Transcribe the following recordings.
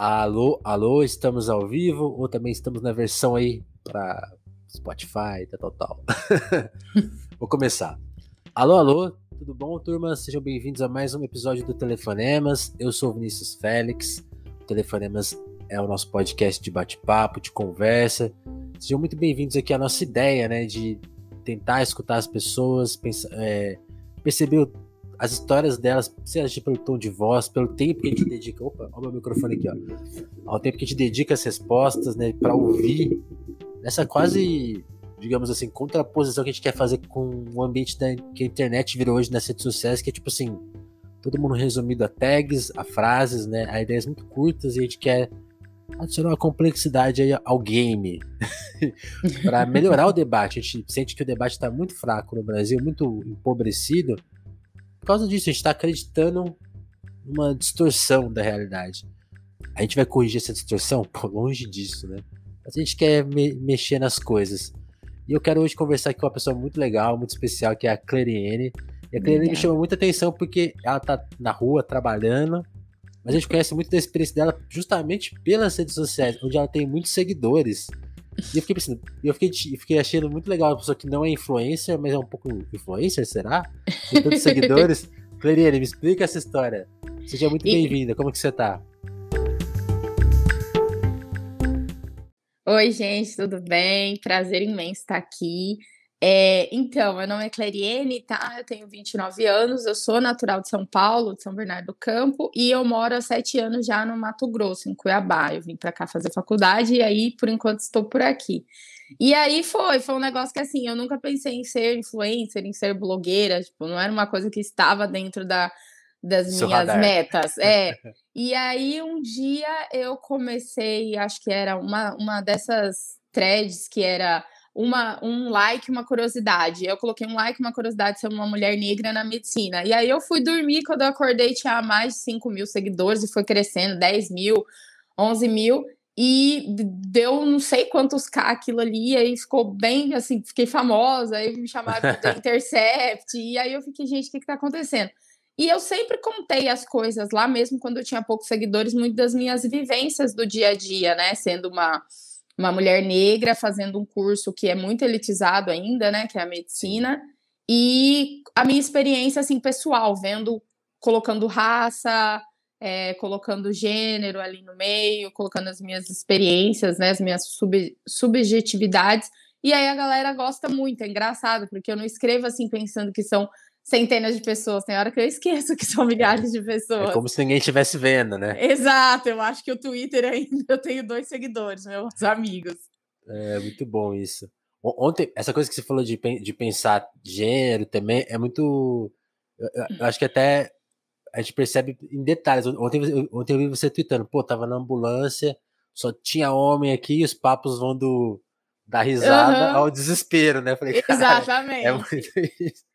Alô, alô, estamos ao vivo ou também estamos na versão aí para Spotify, tal, tal. Vou começar. Alô, alô, tudo bom, turma? Sejam bem-vindos a mais um episódio do Telefonemas. Eu sou Vinícius Félix. O Telefonemas é o nosso podcast de bate-papo, de conversa. Sejam muito bem-vindos aqui à nossa ideia, né, de tentar escutar as pessoas, pensar, é, perceber o as histórias delas, seja pelo tom de voz, pelo tempo que a gente dedica. Opa, olha o meu microfone aqui, ó. Ao tempo que a gente dedica as respostas, né, para ouvir essa quase, digamos assim, contraposição que a gente quer fazer com o ambiente da, que a internet virou hoje nas redes sociais, que é tipo assim, todo mundo resumido a tags, a frases, né, a ideias muito curtas e a gente quer adicionar uma complexidade aí ao game para melhorar o debate. A gente sente que o debate está muito fraco no Brasil, muito empobrecido causa disso, a gente está acreditando numa distorção da realidade. A gente vai corrigir essa distorção? Pô, longe disso, né? Mas a gente quer me mexer nas coisas. E eu quero hoje conversar aqui com uma pessoa muito legal, muito especial, que é a Clariene. E a Clariene me chama muita atenção porque ela tá na rua trabalhando, mas a gente conhece muito da experiência dela justamente pelas redes sociais, onde ela tem muitos seguidores. E eu fiquei pensando, eu fiquei, fiquei achando muito legal uma pessoa que não é influencer, mas é um pouco influencer, será? Tem tantos seguidores. Clariane, me explica essa história. Seja muito e... bem-vinda, como que você tá? Oi, gente, tudo bem? Prazer imenso estar aqui. É, então, meu nome é Clariene, tá? Eu tenho 29 anos, eu sou natural de São Paulo, de São Bernardo do Campo, e eu moro há sete anos já no Mato Grosso, em Cuiabá. Eu vim para cá fazer faculdade e aí, por enquanto, estou por aqui. E aí foi, foi um negócio que assim, eu nunca pensei em ser influencer, em ser blogueira, tipo, não era uma coisa que estava dentro da, das Seu minhas radar. metas. É. e aí um dia eu comecei, acho que era uma, uma dessas threads que era uma, um like, uma curiosidade. Eu coloquei um like, uma curiosidade sobre uma mulher negra na medicina. E aí eu fui dormir, quando eu acordei tinha mais de 5 mil seguidores e foi crescendo, 10 mil, 11 mil. E deu não sei quantos K aquilo ali, aí ficou bem, assim, fiquei famosa, aí me chamaram de Intercept, e aí eu fiquei, gente, o que que tá acontecendo? E eu sempre contei as coisas lá, mesmo quando eu tinha poucos seguidores, muito das minhas vivências do dia a dia, né, sendo uma uma mulher negra fazendo um curso que é muito elitizado ainda, né, que é a medicina, e a minha experiência assim pessoal, vendo colocando raça, é, colocando gênero ali no meio, colocando as minhas experiências, né, as minhas sub, subjetividades. E aí a galera gosta muito, é engraçado, porque eu não escrevo assim pensando que são centenas de pessoas. Tem hora que eu esqueço que são milhares de pessoas. É como se ninguém estivesse vendo, né? Exato, eu acho que o Twitter ainda eu tenho dois seguidores, meus amigos. É muito bom isso. Ontem, essa coisa que você falou de, de pensar gênero também é muito. Eu, eu acho que até a gente percebe em detalhes. Ontem, ontem eu vi você tweetando, pô, tava na ambulância, só tinha homem aqui e os papos vão do da risada uhum. ao desespero, né? Falei, Exatamente. É muito isso.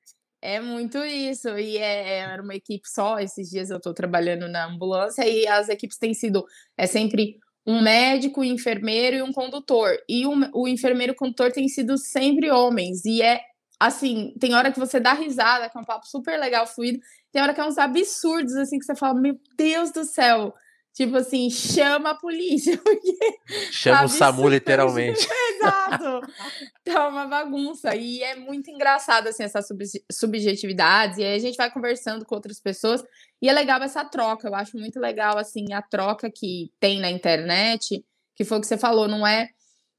É muito isso, e é, é, era uma equipe só. Esses dias eu estou trabalhando na ambulância e as equipes têm sido é sempre um médico, um enfermeiro e um condutor. E o, o enfermeiro e o condutor têm sido sempre homens. E é assim, tem hora que você dá risada, que é um papo super legal, fluido. Tem hora que é uns absurdos, assim, que você fala, meu Deus do céu, Tipo assim, chama a polícia. Porque, chama sabe, o SAMU literalmente. Exato. Tá uma bagunça. E é muito engraçado, assim, essas subjetividades. E aí a gente vai conversando com outras pessoas. E é legal essa troca. Eu acho muito legal, assim, a troca que tem na internet. Que foi o que você falou, não é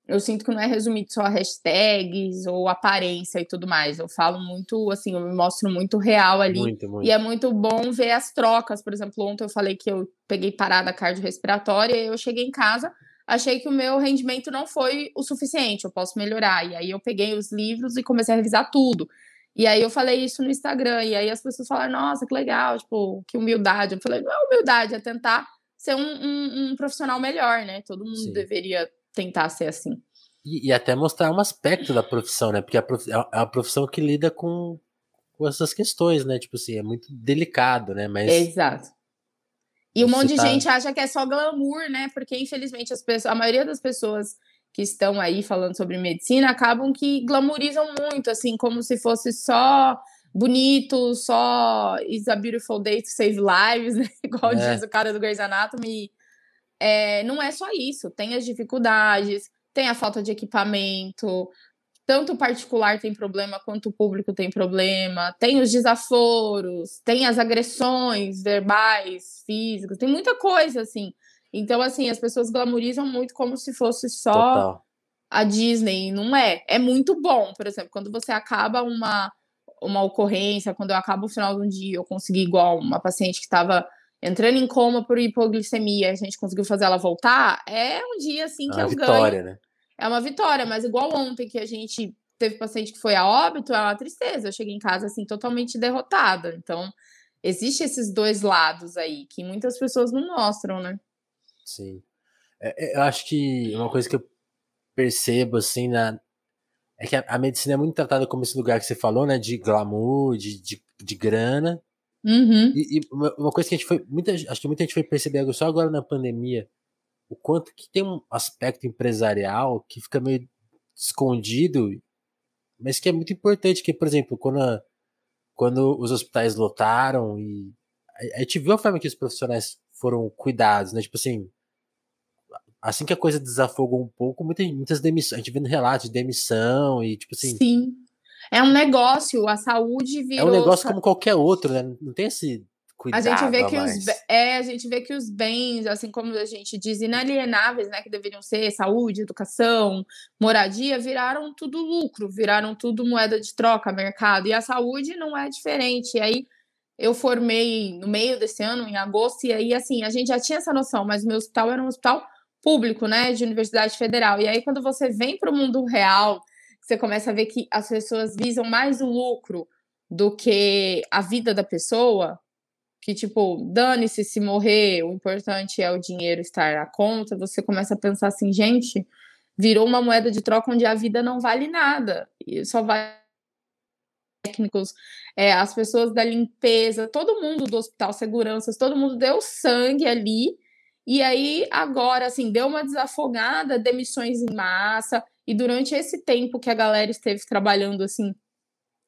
eu sinto que não é resumido só a hashtags ou aparência e tudo mais. Eu falo muito, assim, eu me mostro muito real ali. Muito, muito. E é muito bom ver as trocas. Por exemplo, ontem eu falei que eu peguei parada cardiorrespiratória e eu cheguei em casa, achei que o meu rendimento não foi o suficiente, eu posso melhorar. E aí eu peguei os livros e comecei a revisar tudo. E aí eu falei isso no Instagram, e aí as pessoas falaram, nossa, que legal, tipo, que humildade. Eu falei, não é humildade, é tentar ser um, um, um profissional melhor, né? Todo mundo Sim. deveria tentar ser assim. E, e, até mostrar um aspecto da profissão, né? Porque a prof, é uma profissão que lida com, com essas questões, né? Tipo assim, é muito delicado, né? Mas. Exato. E um monte de tá... gente acha que é só glamour, né? Porque, infelizmente, as pessoas, a maioria das pessoas que estão aí falando sobre medicina acabam que glamorizam muito, assim, como se fosse só bonito, só is a beautiful day to save lives, né? Igual é. diz o cara do Grey's Anatomy é, não é só isso. Tem as dificuldades, tem a falta de equipamento, tanto o particular tem problema quanto o público tem problema, tem os desaforos, tem as agressões verbais, físicas, tem muita coisa assim. Então, assim, as pessoas glamorizam muito como se fosse só Total. a Disney. Não é. É muito bom, por exemplo, quando você acaba uma, uma ocorrência, quando eu acabo o final de um dia, eu consegui, igual uma paciente que estava entrando em coma por hipoglicemia, a gente conseguiu fazer ela voltar, é um dia assim que é eu vitória, ganho. Né? É uma vitória, mas igual ontem que a gente teve paciente que foi a óbito, é uma tristeza. Eu cheguei em casa assim totalmente derrotada. Então, existe esses dois lados aí que muitas pessoas não mostram, né? Sim. É, é, eu acho que uma coisa que eu percebo, assim, na, é que a, a, medicina é muito tratada como esse lugar que você falou, né? De glamour, de, de, de grana. Uhum. E, e uma, uma, coisa que a gente foi. Muita, acho que muita gente foi perceber só agora na pandemia o quanto que tem um aspecto empresarial que fica meio escondido, mas que é muito importante. Que, por exemplo, quando, a, quando os hospitais lotaram e. A, a gente viu a forma que os profissionais foram cuidados, né? Tipo assim, assim que a coisa desafogou um pouco, muitas, muitas demissões, a gente vendo relatos de demissão e tipo assim. Sim. É um negócio, a saúde virou. É um negócio como qualquer outro, né? Não tem esse cuidado. A gente vê que os é, a gente vê que os bens, assim como a gente diz, inalienáveis, né, que deveriam ser saúde, educação, moradia, viraram tudo lucro, viraram tudo moeda de troca, mercado. E a saúde não é diferente. E aí eu formei no meio desse ano, em agosto, e aí, assim, a gente já tinha essa noção, mas o meu hospital era um hospital público, né, de universidade federal. E aí, quando você vem para o mundo real, você começa a ver que as pessoas visam mais o lucro do que a vida da pessoa, que, tipo, dane-se se morrer, o importante é o dinheiro estar na conta, você começa a pensar assim, gente, virou uma moeda de troca onde a vida não vale nada, e só vai técnicos, é, as pessoas da limpeza, todo mundo do hospital, seguranças, todo mundo deu sangue ali. E aí, agora, assim, deu uma desafogada, demissões em massa. E durante esse tempo que a galera esteve trabalhando, assim,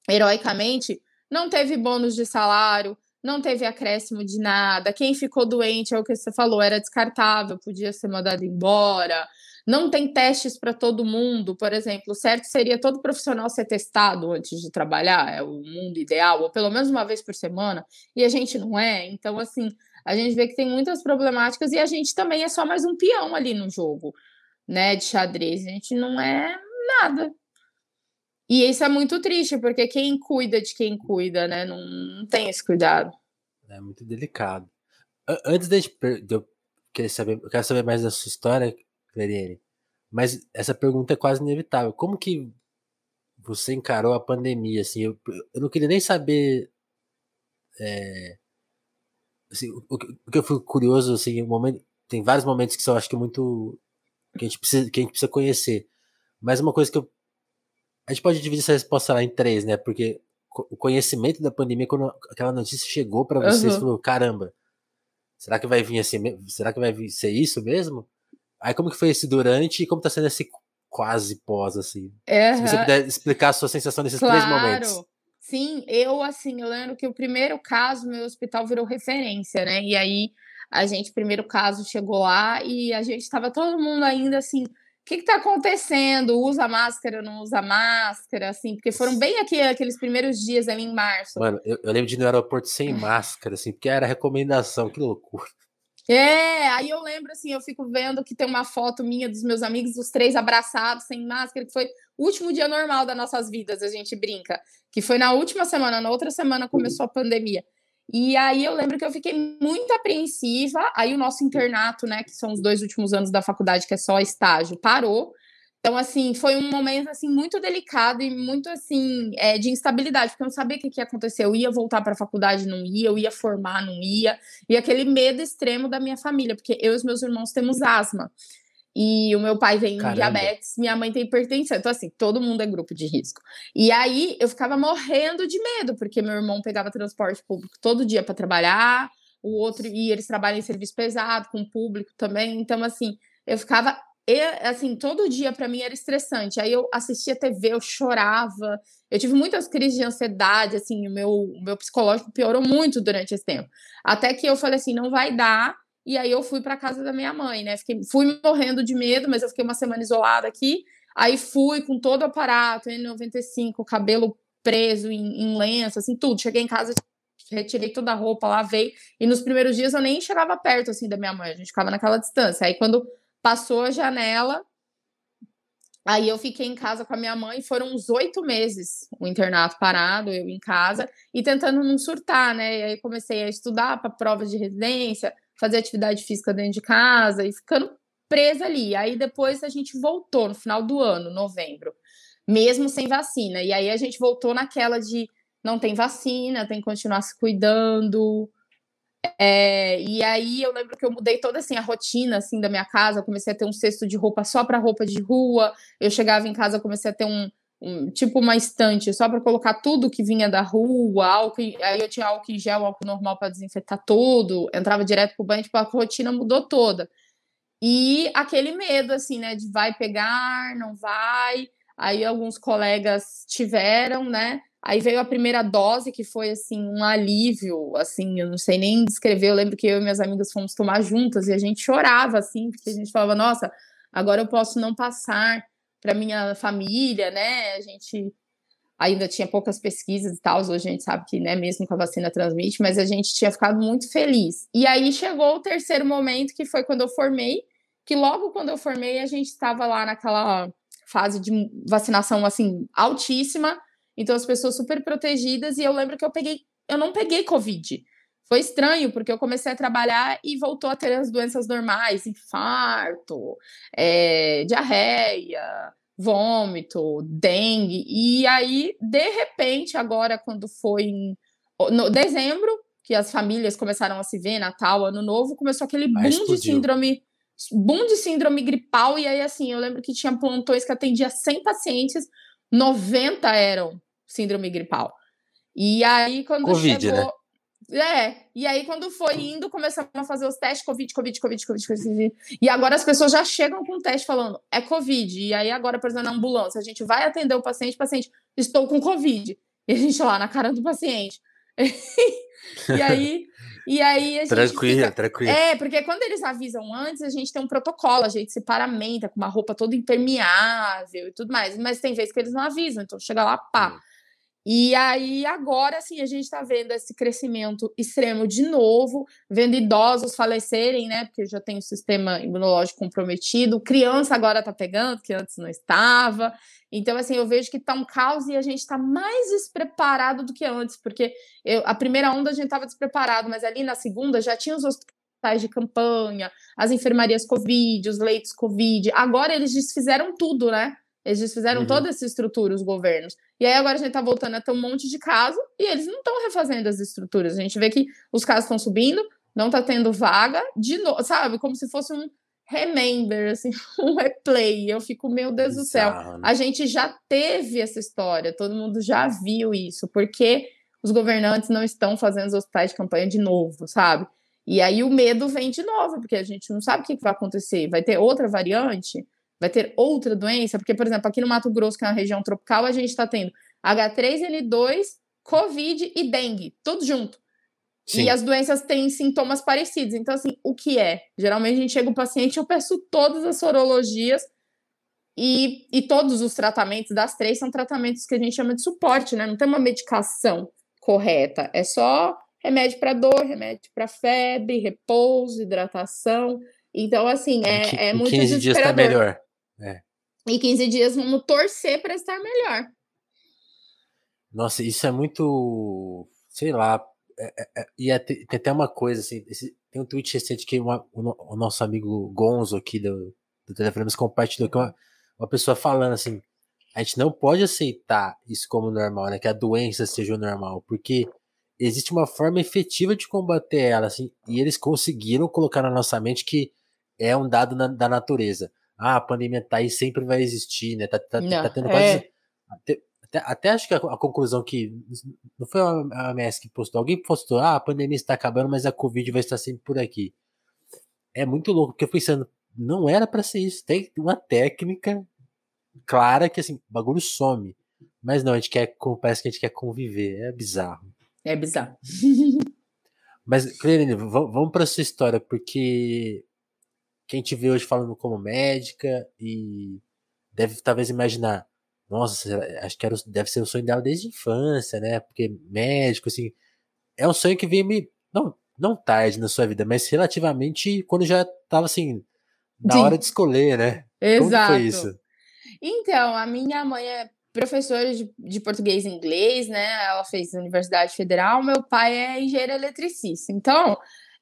heroicamente, não teve bônus de salário, não teve acréscimo de nada. Quem ficou doente, é o que você falou, era descartável, podia ser mandado embora. Não tem testes para todo mundo, por exemplo. Certo seria todo profissional ser testado antes de trabalhar, é o mundo ideal, ou pelo menos uma vez por semana, e a gente não é. Então, assim, a gente vê que tem muitas problemáticas e a gente também é só mais um peão ali no jogo, né, de xadrez. A gente não é nada. E isso é muito triste, porque quem cuida de quem cuida, né, não, não tem esse cuidado. É muito delicado. Antes de eu querer saber, eu quero saber mais da sua história, Clariane. Mas essa pergunta é quase inevitável. Como que você encarou a pandemia? Assim, eu, eu não queria nem saber. É, assim, o, o, que eu fui curioso, assim, momento, tem vários momentos que são, acho que muito. que a gente precisa, que a gente precisa conhecer. Mas uma coisa que eu. A gente pode dividir essa resposta lá em três, né? Porque o conhecimento da pandemia, quando aquela notícia chegou para vocês, uhum. falou: caramba, será que vai vir assim? Será que vai ser isso mesmo? Aí como que foi esse durante e como tá sendo esse quase pós, assim? Uhum. Se você puder explicar a sua sensação nesses claro. três momentos. Sim, eu assim, eu lembro que o primeiro caso, meu hospital virou referência, né? E aí a gente, primeiro caso, chegou lá e a gente estava todo mundo ainda assim, que está acontecendo? Usa máscara, não usa máscara, assim, porque foram bem aqui, aqueles primeiros dias ali em março. Mano, eu, eu lembro de ir no aeroporto sem máscara, assim, porque era recomendação, que loucura. É, aí eu lembro assim, eu fico vendo que tem uma foto minha dos meus amigos, os três abraçados, sem máscara, que foi o último dia normal das nossas vidas, a gente brinca. Que foi na última semana, na outra semana começou a pandemia. E aí eu lembro que eu fiquei muito apreensiva. Aí o nosso internato, né, que são os dois últimos anos da faculdade, que é só estágio, parou. Então, assim, foi um momento, assim, muito delicado e muito, assim, é, de instabilidade, porque eu não sabia o que, que ia acontecer. Eu ia voltar para a faculdade, não ia, eu ia formar, não ia. E aquele medo extremo da minha família, porque eu e os meus irmãos temos asma. E o meu pai tem Caramba. diabetes, minha mãe tem hipertensão. Então, assim, todo mundo é grupo de risco. E aí, eu ficava morrendo de medo, porque meu irmão pegava transporte público todo dia para trabalhar, o outro, e eles trabalham em serviço pesado, com público também. Então, assim, eu ficava assim, todo dia para mim era estressante. Aí eu assistia TV, eu chorava. Eu tive muitas crises de ansiedade, assim, o meu, o meu psicológico piorou muito durante esse tempo. Até que eu falei assim, não vai dar. E aí eu fui para casa da minha mãe, né? Fiquei, fui morrendo de medo, mas eu fiquei uma semana isolada aqui. Aí fui com todo o aparato, N95, cabelo preso em, em lenço, assim, tudo. Cheguei em casa, retirei toda a roupa, lavei. E nos primeiros dias eu nem chegava perto, assim, da minha mãe. A gente ficava naquela distância. Aí quando passou a janela, Aí eu fiquei em casa com a minha mãe, foram uns oito meses o internato parado, eu em casa, e tentando não surtar, né? E aí comecei a estudar para prova de residência, fazer atividade física dentro de casa e ficando presa ali. Aí depois a gente voltou no final do ano, novembro, mesmo sem vacina. E aí a gente voltou naquela de não tem vacina, tem que continuar se cuidando, é, e aí eu lembro que eu mudei toda assim a rotina assim da minha casa, eu comecei a ter um cesto de roupa só para roupa de rua. Eu chegava em casa, comecei a ter um, tipo uma estante só para colocar tudo que vinha da rua, álcool, aí eu tinha álcool em gel, álcool normal para desinfetar tudo, entrava direto pro banho, tipo a rotina mudou toda. E aquele medo assim, né, de vai pegar, não vai. Aí alguns colegas tiveram, né? Aí veio a primeira dose, que foi assim, um alívio, assim, eu não sei nem descrever. Eu lembro que eu e minhas amigas fomos tomar juntas e a gente chorava, assim, porque a gente falava, nossa, agora eu posso não passar para minha família, né? A gente ainda tinha poucas pesquisas e tal, hoje a gente sabe que, né, mesmo com a vacina transmite, mas a gente tinha ficado muito feliz. E aí chegou o terceiro momento, que foi quando eu formei, que logo quando eu formei, a gente estava lá naquela fase de vacinação, assim, altíssima, então as pessoas super protegidas e eu lembro que eu peguei, eu não peguei covid. Foi estranho porque eu comecei a trabalhar e voltou a ter as doenças normais, infarto, é, diarreia, vômito, dengue. E aí, de repente, agora quando foi em no dezembro, que as famílias começaram a se ver, Natal, Ano Novo, começou aquele boom de síndrome boom de síndrome gripal, e aí assim, eu lembro que tinha plantões que atendia 100 pacientes, 90 eram síndrome gripal. E aí, quando Covid, chegou. Né? É, e aí quando foi indo, começamos a fazer os testes Covid, Covid, Covid, Covid, Covid. E agora as pessoas já chegam com o teste falando, é Covid. E aí agora, por exemplo, na ambulância, a gente vai atender o paciente, paciente, estou com Covid. E a gente lá na cara do paciente. e aí e aí a gente. Tranquilo, fica... tranquilo. É, porque quando eles avisam antes, a gente tem um protocolo, a gente se paramenta com uma roupa toda impermeável e tudo mais. Mas tem vezes que eles não avisam, então chega lá, pá. Hum. E aí, agora sim, a gente está vendo esse crescimento extremo de novo, vendo idosos falecerem, né? Porque já tem o sistema imunológico comprometido, criança agora está pegando, que antes não estava. Então, assim, eu vejo que está um caos e a gente está mais despreparado do que antes, porque eu, a primeira onda a gente estava despreparado, mas ali na segunda já tinha os hospitais de campanha, as enfermarias Covid, os leitos Covid. Agora eles desfizeram tudo, né? Eles desfizeram uhum. toda essa estrutura, os governos. E aí agora a gente está voltando a ter um monte de casos e eles não estão refazendo as estruturas. A gente vê que os casos estão subindo, não está tendo vaga, de novo, sabe? Como se fosse um remember, assim, um replay. Eu fico, meu Deus do céu. Né? A gente já teve essa história, todo mundo já viu isso, porque os governantes não estão fazendo os hospitais de campanha de novo, sabe? E aí o medo vem de novo, porque a gente não sabe o que vai acontecer. Vai ter outra variante? Vai ter outra doença, porque, por exemplo, aqui no Mato Grosso, que é uma região tropical, a gente está tendo H3N2, Covid e dengue, tudo junto. Sim. E as doenças têm sintomas parecidos. Então, assim, o que é? Geralmente a gente chega o paciente, eu peço todas as sorologias e, e todos os tratamentos das três são tratamentos que a gente chama de suporte, né? Não tem uma medicação correta. É só remédio para dor, remédio para febre, repouso, hidratação. Então, assim, é, é muito 15 dias tá melhor. É. E 15 dias vamos torcer para estar melhor. Nossa, isso é muito. Sei lá. É, é, é e é, tem até uma coisa, assim. Esse, tem um tweet recente que uma, o, o, nosso amigo Gonzo aqui do, do Telefonemas compartilhou que uma, uma pessoa falando assim. A gente não pode aceitar isso como normal, né? Que a doença seja o normal, porque existe uma forma efetiva de combater ela, assim, e eles conseguiram colocar na nossa mente que é um dado na, da natureza ah, a pandemia tá aí, sempre vai existir, né? Tá, tá, tá tendo quase. É. Até, até, até, acho que a, a, conclusão que. Não foi a MS que postou, alguém postou, ah, a pandemia está acabando, mas a Covid vai estar sempre por aqui. É muito louco, porque eu pensando, não era para ser isso. Tem uma técnica clara que assim, o bagulho some. Mas não, a gente quer, parece que a gente quer conviver. É bizarro. É bizarro. Mas, Clerine, vamos para sua história, porque quem te vê hoje falando como médica e deve talvez imaginar, nossa, acho que era, deve ser o sonho dela desde a infância, né? Porque médico, assim, é um sonho que veio me. Não, não tarde na sua vida, mas relativamente quando já tava assim, na Sim. hora de escolher, né? Exato. Como foi isso? Então, a minha mãe é professora de, de português e inglês, né? Ela fez Universidade Federal, meu pai é engenheiro eletricista. Então,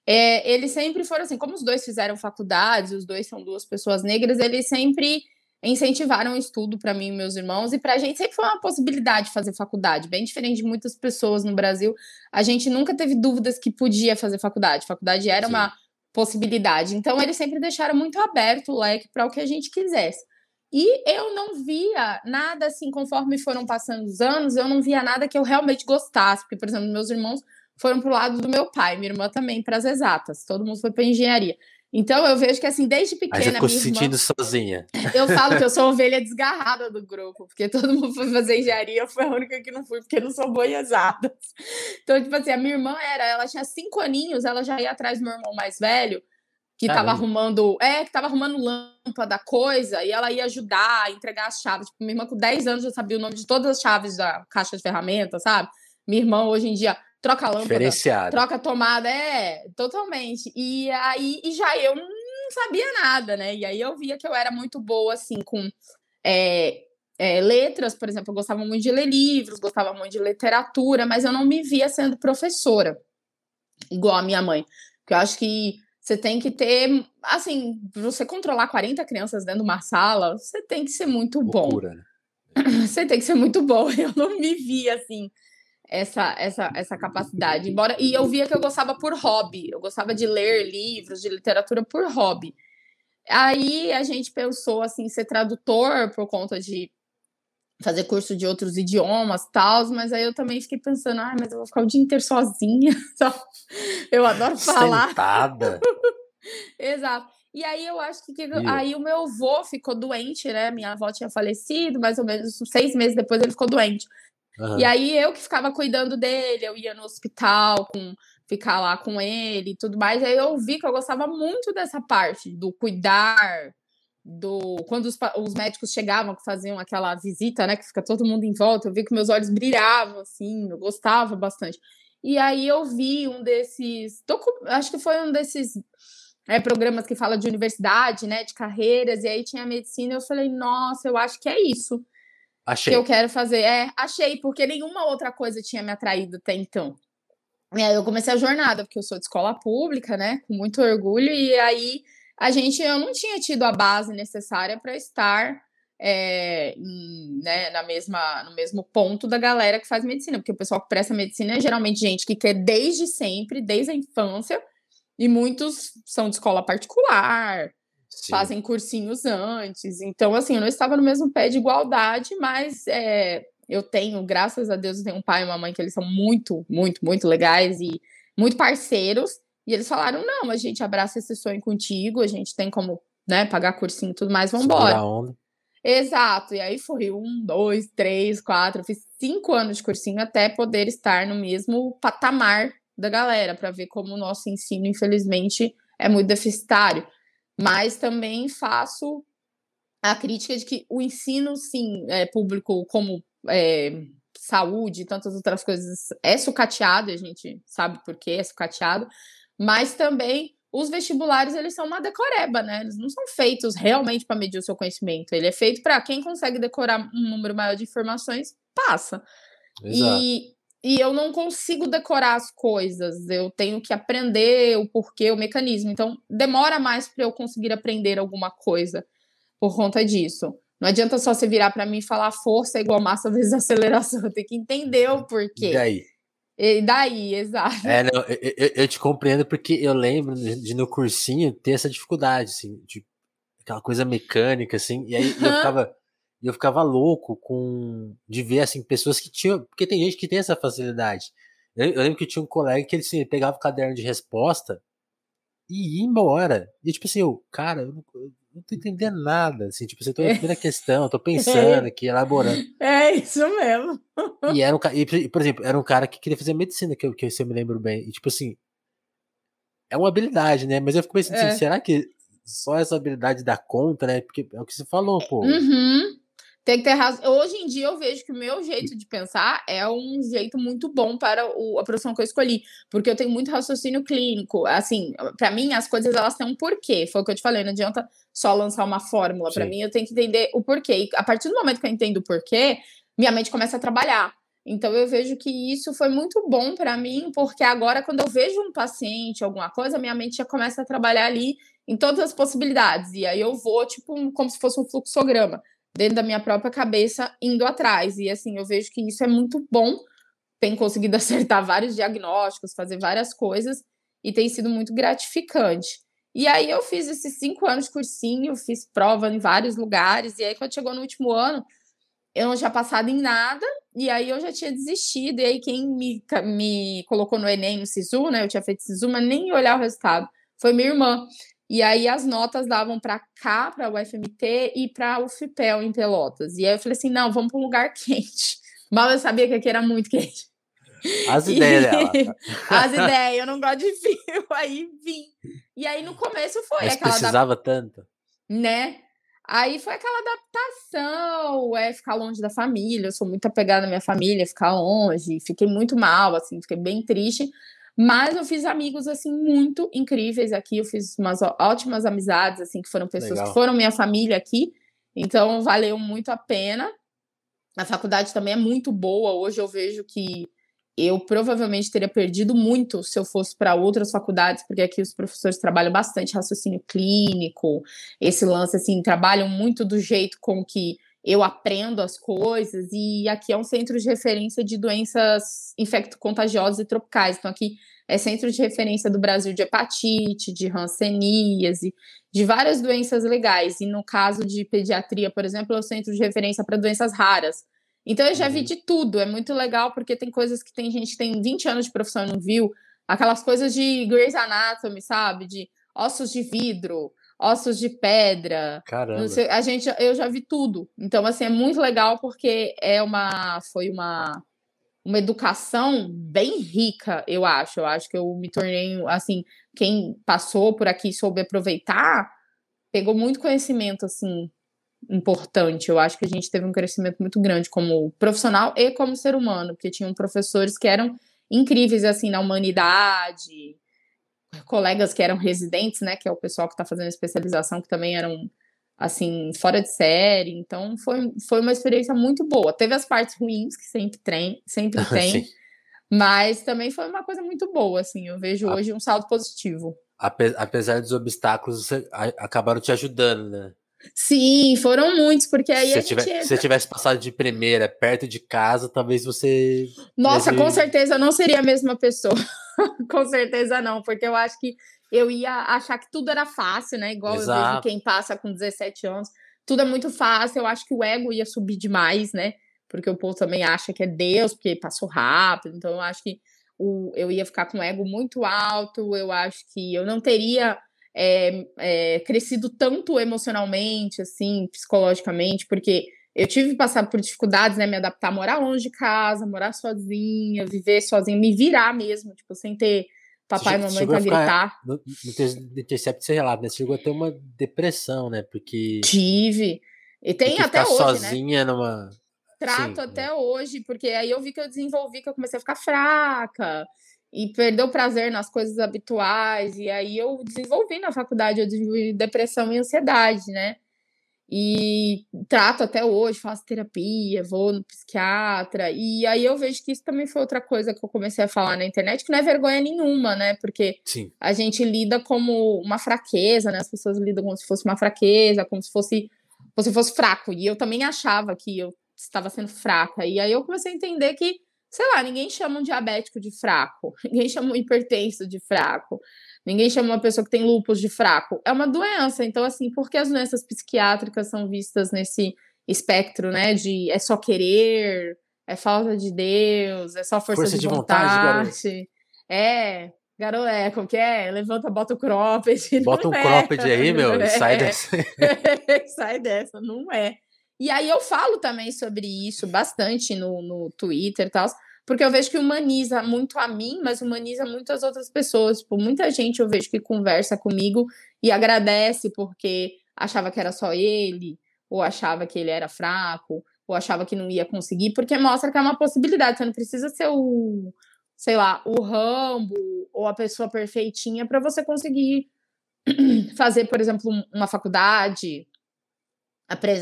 é, eles sempre foram assim, como os dois fizeram faculdades, os dois são duas pessoas negras, eles sempre incentivaram o estudo para mim e meus irmãos, e para a gente sempre foi uma possibilidade fazer faculdade, bem diferente de muitas pessoas no Brasil. A gente nunca teve dúvidas que podia fazer faculdade, faculdade era Sim. uma possibilidade. Então, eles sempre deixaram muito aberto o leque para o que a gente quisesse. E eu não via nada assim, conforme foram passando os anos, eu não via nada que eu realmente gostasse, porque, por exemplo, meus irmãos foram para o lado do meu pai, minha irmã também para as exatas, todo mundo foi para engenharia. Então eu vejo que assim, desde pequena. Eu ficou se sentindo sozinha. Eu falo que eu sou ovelha desgarrada do grupo, porque todo mundo foi fazer engenharia, eu fui a única que não fui, porque não sou boa em exatas. Então, tipo assim, a minha irmã era, ela tinha cinco aninhos, ela já ia atrás do meu irmão mais velho, que Caramba. tava arrumando. É, que tava arrumando lâmpada, coisa, e ela ia ajudar a entregar as chaves. Tipo, minha irmã com 10 anos já sabia o nome de todas as chaves da caixa de ferramentas, sabe? Minha irmã hoje em dia troca lâmpada, troca tomada, é, totalmente. E aí, e já eu não sabia nada, né? E aí eu via que eu era muito boa, assim, com é, é, letras, por exemplo, eu gostava muito de ler livros, gostava muito de literatura, mas eu não me via sendo professora, igual a minha mãe. Porque eu acho que você tem que ter, assim, você controlar 40 crianças dentro de uma sala, você tem que ser muito Loucura, bom. Né? Você tem que ser muito bom. Eu não me via assim essa, essa, essa capacidade. Embora, e eu via que eu gostava por hobby, eu gostava de ler livros de literatura por hobby. Aí a gente pensou assim ser tradutor por conta de fazer curso de outros idiomas, tal, mas aí eu também fiquei pensando, ah, mas eu vou ficar o dia inteiro sozinha. eu adoro falar. Sentada. Exato. E aí eu acho que, que aí o meu avô ficou doente, né? Minha avó tinha falecido, mais ou menos seis meses depois ele ficou doente. Uhum. E aí eu que ficava cuidando dele, eu ia no hospital com ficar lá com ele e tudo mais. Aí eu vi que eu gostava muito dessa parte do cuidar, do quando os, os médicos chegavam, que faziam aquela visita, né, que fica todo mundo em volta, eu vi que meus olhos brilhavam assim, eu gostava bastante. E aí eu vi um desses, acho que foi um desses é, programas que fala de universidade, né, de carreiras, e aí tinha medicina, eu falei, nossa, eu acho que é isso. Achei. Que eu quero fazer. É, achei, porque nenhuma outra coisa tinha me atraído até então. E aí eu comecei a jornada, porque eu sou de escola pública, né? Com muito orgulho. E aí a gente, eu não tinha tido a base necessária para estar é, né, na mesma, no mesmo ponto da galera que faz medicina, porque o pessoal que presta medicina é geralmente gente que quer desde sempre, desde a infância, e muitos são de escola particular, Sim. fazem cursinhos antes. Então, assim, eu não estava no mesmo pé de igualdade, mas é, eu tenho, graças a Deus, eu tenho um pai e uma mãe que eles são muito, muito, muito legais e muito parceiros. E eles falaram: não, a gente abraça esse sonho contigo, a gente tem como né, pagar cursinho e tudo mais, vamos embora. Exato. E aí foi um, dois, três, quatro. Eu fiz cinco anos de cursinho até poder estar no mesmo patamar da galera, para ver como o nosso ensino, infelizmente, é muito deficitário. Mas também faço a crítica de que o ensino, sim, é, público, como é, saúde e tantas outras coisas, é sucateado, a gente sabe por que é sucateado, mas também os vestibulares, eles são uma decoreba, né? Eles não são feitos realmente para medir o seu conhecimento. Ele é feito para quem consegue decorar um número maior de informações, passa. Exato. E e eu não consigo decorar as coisas. Eu tenho que aprender o porquê, o mecanismo. Então, demora mais para eu conseguir aprender alguma coisa por conta disso. Não adianta só você virar para mim e falar força é igual massa vezes aceleração. Eu tenho que entender o porquê. E daí? E daí, exato. É, não, eu, eu, te compreendo porque eu lembro de no cursinho ter essa dificuldade, assim, de aquela coisa mecânica, assim, e aí eu ficava e eu ficava louco com de ver assim pessoas que tinham, porque tem gente que tem essa facilidade. Eu, eu lembro que tinha um colega que ele assim, pegava o caderno de resposta e ia embora. E tipo assim, eu, cara, eu não, eu não tô entendendo nada, assim, tipo, você tô na primeira questão, tô pensando aqui, elaborando. É isso mesmo. E era um e, por exemplo, era um cara que queria fazer medicina, que eu, que eu me lembro bem. E tipo assim, é uma habilidade, né? Mas eu fico pensando assim, é. assim, será que só essa habilidade dá conta, né? Porque é o que você falou, pô. Uhum. Tem que ter razão. Hoje em dia eu vejo que o meu jeito de pensar é um jeito muito bom para o, a profissão que eu escolhi, porque eu tenho muito raciocínio clínico. Assim, para mim as coisas elas têm um porquê. Foi o que eu te falei, não adianta só lançar uma fórmula. Para mim eu tenho que entender o porquê. E a partir do momento que eu entendo o porquê, minha mente começa a trabalhar. Então eu vejo que isso foi muito bom para mim, porque agora quando eu vejo um paciente, alguma coisa, minha mente já começa a trabalhar ali em todas as possibilidades. E aí eu vou tipo como se fosse um fluxograma dentro da minha própria cabeça indo atrás. E assim, eu vejo que isso é muito bom. Tem conseguido acertar vários diagnósticos, fazer várias coisas e tem sido muito gratificante. E aí eu fiz esses cinco anos de cursinho, fiz prova em vários lugares, e aí quando chegou no último ano, eu não tinha passado em nada, e aí eu já tinha desistido, e aí quem me, me colocou no Enem, no SISU, né, eu tinha feito SISU, mas nem olhar o resultado, foi minha irmã. E aí as notas davam para cá, para o UFMT e para o FIPEL em Pelotas. E aí eu falei assim: não, vamos para um lugar quente. Mal eu sabia que aqui era muito quente. As ideias dela. As ideias, eu não gosto de frio, aí vim. E aí no começo foi Mas aquela. Precisava da... tanto. Né? Aí foi aquela adaptação, é ficar longe da família. Eu sou muito apegada à minha família, ficar longe. Fiquei muito mal, assim, fiquei bem triste. Mas eu fiz amigos, assim, muito incríveis aqui. Eu fiz umas ótimas amizades, assim, que foram pessoas Legal. que foram minha família aqui. Então, valeu muito a pena. A faculdade também é muito boa. Hoje eu vejo que eu provavelmente teria perdido muito se eu fosse para outras faculdades, porque aqui os professores trabalham bastante raciocínio clínico, esse lance, assim, trabalham muito do jeito com que eu aprendo as coisas, e aqui é um centro de referência de doenças infecto-contagiosas e tropicais. Então, aqui é centro de referência do Brasil de hepatite, de hanseníase, de várias doenças legais. E no caso de pediatria, por exemplo, é o centro de referência para doenças raras. Então, eu já vi uhum. de tudo. É muito legal, porque tem coisas que tem gente que tem 20 anos de profissão e não viu. Aquelas coisas de Grey's Anatomy, sabe? De ossos de vidro ossos de pedra. Caramba. Sei, a gente, eu já vi tudo. Então, assim, é muito legal porque é uma, foi uma, uma educação bem rica, eu acho. Eu acho que eu me tornei, assim, quem passou por aqui e soube aproveitar, pegou muito conhecimento, assim, importante. Eu acho que a gente teve um crescimento muito grande como profissional e como ser humano, porque tinham professores que eram incríveis, assim, na humanidade, colegas que eram residentes, né, que é o pessoal que está fazendo especialização, que também eram, assim, fora de série. Então, foi, foi uma experiência muito boa. Teve as partes ruins, que sempre tem, sempre tem mas também foi uma coisa muito boa, assim. Eu vejo hoje um saldo positivo. Apesar dos obstáculos, acabaram te ajudando, né? Sim, foram muitos, porque aí se, tiver, entra... se você tivesse passado de primeira perto de casa, talvez você. Nossa, com certeza não seria a mesma pessoa. com certeza não, porque eu acho que eu ia achar que tudo era fácil, né? Igual Exato. eu vejo quem passa com 17 anos. Tudo é muito fácil, eu acho que o ego ia subir demais, né? Porque o povo também acha que é Deus, porque passou rápido. Então eu acho que o, eu ia ficar com o ego muito alto, eu acho que eu não teria é, é, crescido tanto emocionalmente, assim, psicologicamente, porque eu tive que passar por dificuldades, né? Me adaptar a morar longe de casa, morar sozinha, viver sozinha, me virar mesmo, tipo, sem ter papai e mamãe pra gritar. No, no Intercept você relata, né? Você chegou a ter uma depressão, né? Porque. Tive. E tem até hoje. Né? sozinha né? numa. Trato Sim, até né? hoje, porque aí eu vi que eu desenvolvi, que eu comecei a ficar fraca e perdeu prazer nas coisas habituais. E aí eu desenvolvi na faculdade, eu desenvolvi depressão e ansiedade, né? E trato até hoje, faço terapia, vou no psiquiatra. E aí eu vejo que isso também foi outra coisa que eu comecei a falar na internet, que não é vergonha nenhuma, né? Porque Sim. a gente lida como uma fraqueza, né? As pessoas lidam como se fosse uma fraqueza, como se fosse, como se fosse fraco. E eu também achava que eu estava sendo fraca. E aí eu comecei a entender que sei lá, ninguém chama um diabético de fraco, ninguém chama um hipertenso de fraco, ninguém chama uma pessoa que tem lúpus de fraco. É uma doença. Então, assim, por que as doenças psiquiátricas são vistas nesse espectro, né? De é só querer, é falta de Deus, é só força, força de, de, vontade. vontade é, garoto, é, como que é? Levanta, bota o cropped. Bota um é, cropped aí, meu, é. sai dessa. sai dessa, não é. E aí eu falo também sobre isso bastante no, no Twitter e tal, porque eu vejo que humaniza muito a mim, mas humaniza muitas outras pessoas. Tipo, muita gente eu vejo que conversa comigo e agradece porque achava que era só ele, ou achava que ele era fraco, ou achava que não ia conseguir, porque mostra que é uma possibilidade. Você não precisa ser o, sei lá, o Rambo ou a pessoa perfeitinha para você conseguir fazer, por exemplo, uma faculdade,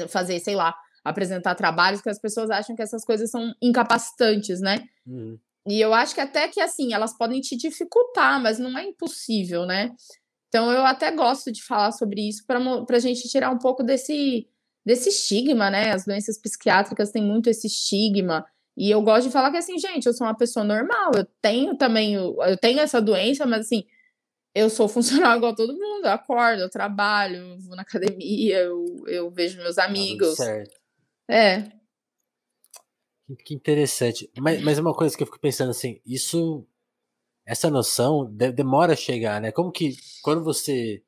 fazer, sei lá, apresentar trabalhos que as pessoas acham que essas coisas são incapacitantes, né? Uhum. E eu acho que até que assim, elas podem te dificultar, mas não é impossível, né? Então eu até gosto de falar sobre isso para a gente tirar um pouco desse, desse estigma, né? As doenças psiquiátricas têm muito esse estigma. E eu gosto de falar que assim, gente, eu sou uma pessoa normal, eu tenho também, eu tenho essa doença, mas assim, eu sou funcional igual todo mundo, eu acordo, eu trabalho, eu vou na academia, eu, eu vejo meus tá amigos. certo. É. Que interessante. Mas, mas uma coisa que eu fico pensando assim, isso, essa noção de, demora a chegar, né? Como que, quando você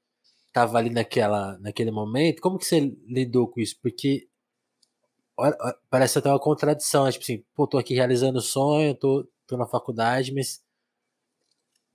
tava ali naquela, naquele momento, como que você lidou com isso? Porque parece até uma contradição, né? tipo assim, pô, tô aqui realizando o sonho, tô, tô na faculdade, mas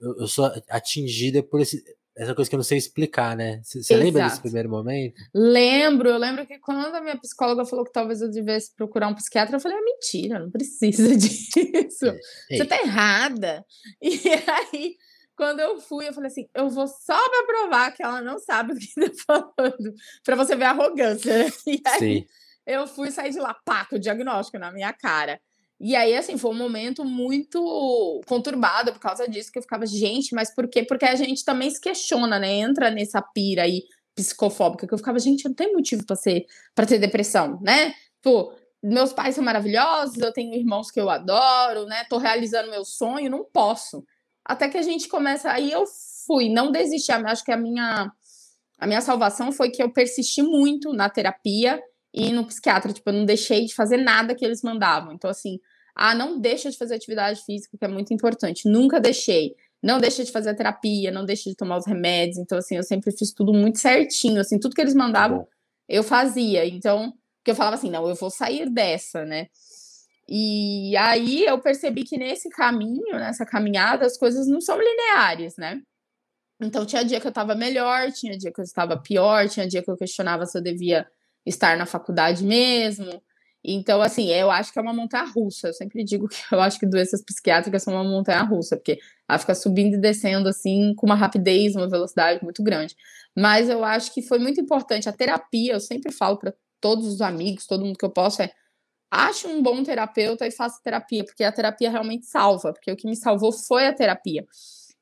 eu, eu sou atingida por esse, essa coisa que eu não sei explicar, né? Você lembra desse primeiro momento? Lembro, eu lembro que quando a minha psicóloga falou que talvez eu devesse procurar um psiquiatra, eu falei, é mentira, não precisa disso. Você tá errada. E aí, quando eu fui, eu falei assim, eu vou só pra provar que ela não sabe o que tá falando, pra você ver a arrogância. E aí, Sim. eu fui sair de lá, pá, com o diagnóstico na minha cara. E aí, assim, foi um momento muito conturbado por causa disso, que eu ficava, gente, mas por quê? Porque a gente também se questiona, né? Entra nessa pira aí psicofóbica, que eu ficava, gente, eu não tenho motivo para ser para ter depressão, né? Pô, meus pais são maravilhosos, eu tenho irmãos que eu adoro, né? Tô realizando meu sonho, não posso. Até que a gente começa, aí eu fui, não desisti, acho que a minha a minha salvação foi que eu persisti muito na terapia e no psiquiatra, tipo, eu não deixei de fazer nada que eles mandavam. Então, assim, ah, não deixa de fazer atividade física, que é muito importante. Nunca deixei. Não deixa de fazer terapia, não deixa de tomar os remédios. Então, assim, eu sempre fiz tudo muito certinho. Assim, tudo que eles mandavam, eu fazia. Então, que eu falava assim, não, eu vou sair dessa, né? E aí eu percebi que nesse caminho, nessa caminhada, as coisas não são lineares, né? Então tinha dia que eu estava melhor, tinha dia que eu estava pior, tinha dia que eu questionava se eu devia estar na faculdade mesmo. Então, assim, eu acho que é uma montanha russa. Eu sempre digo que eu acho que doenças psiquiátricas são uma montanha russa, porque ela fica subindo e descendo, assim, com uma rapidez, uma velocidade muito grande. Mas eu acho que foi muito importante. A terapia, eu sempre falo para todos os amigos, todo mundo que eu posso, é ache um bom terapeuta e faça terapia, porque a terapia realmente salva, porque o que me salvou foi a terapia.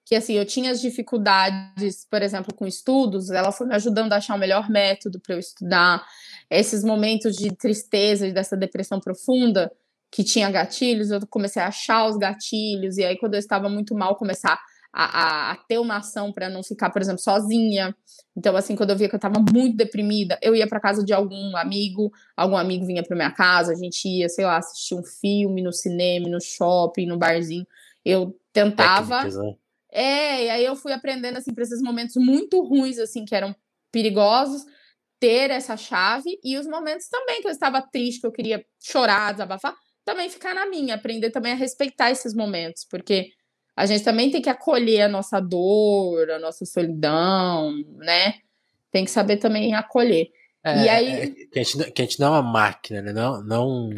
Que assim, eu tinha as dificuldades, por exemplo, com estudos, ela foi me ajudando a achar o melhor método para eu estudar esses momentos de tristeza, dessa depressão profunda, que tinha gatilhos, eu comecei a achar os gatilhos, e aí quando eu estava muito mal, começar a, a, a ter uma ação para não ficar, por exemplo, sozinha. Então, assim, quando eu via que eu estava muito deprimida, eu ia para casa de algum amigo, algum amigo vinha para minha casa, a gente ia, sei lá, assistir um filme no cinema, no shopping, no barzinho. Eu tentava. Né? É, e aí eu fui aprendendo, assim, para esses momentos muito ruins, assim, que eram perigosos, ter essa chave e os momentos também que eu estava triste, que eu queria chorar, desabafar, também ficar na minha, aprender também a respeitar esses momentos, porque a gente também tem que acolher a nossa dor, a nossa solidão, né? Tem que saber também acolher. É, e aí. É, que, a gente, que a gente não é uma máquina, né? Não. não...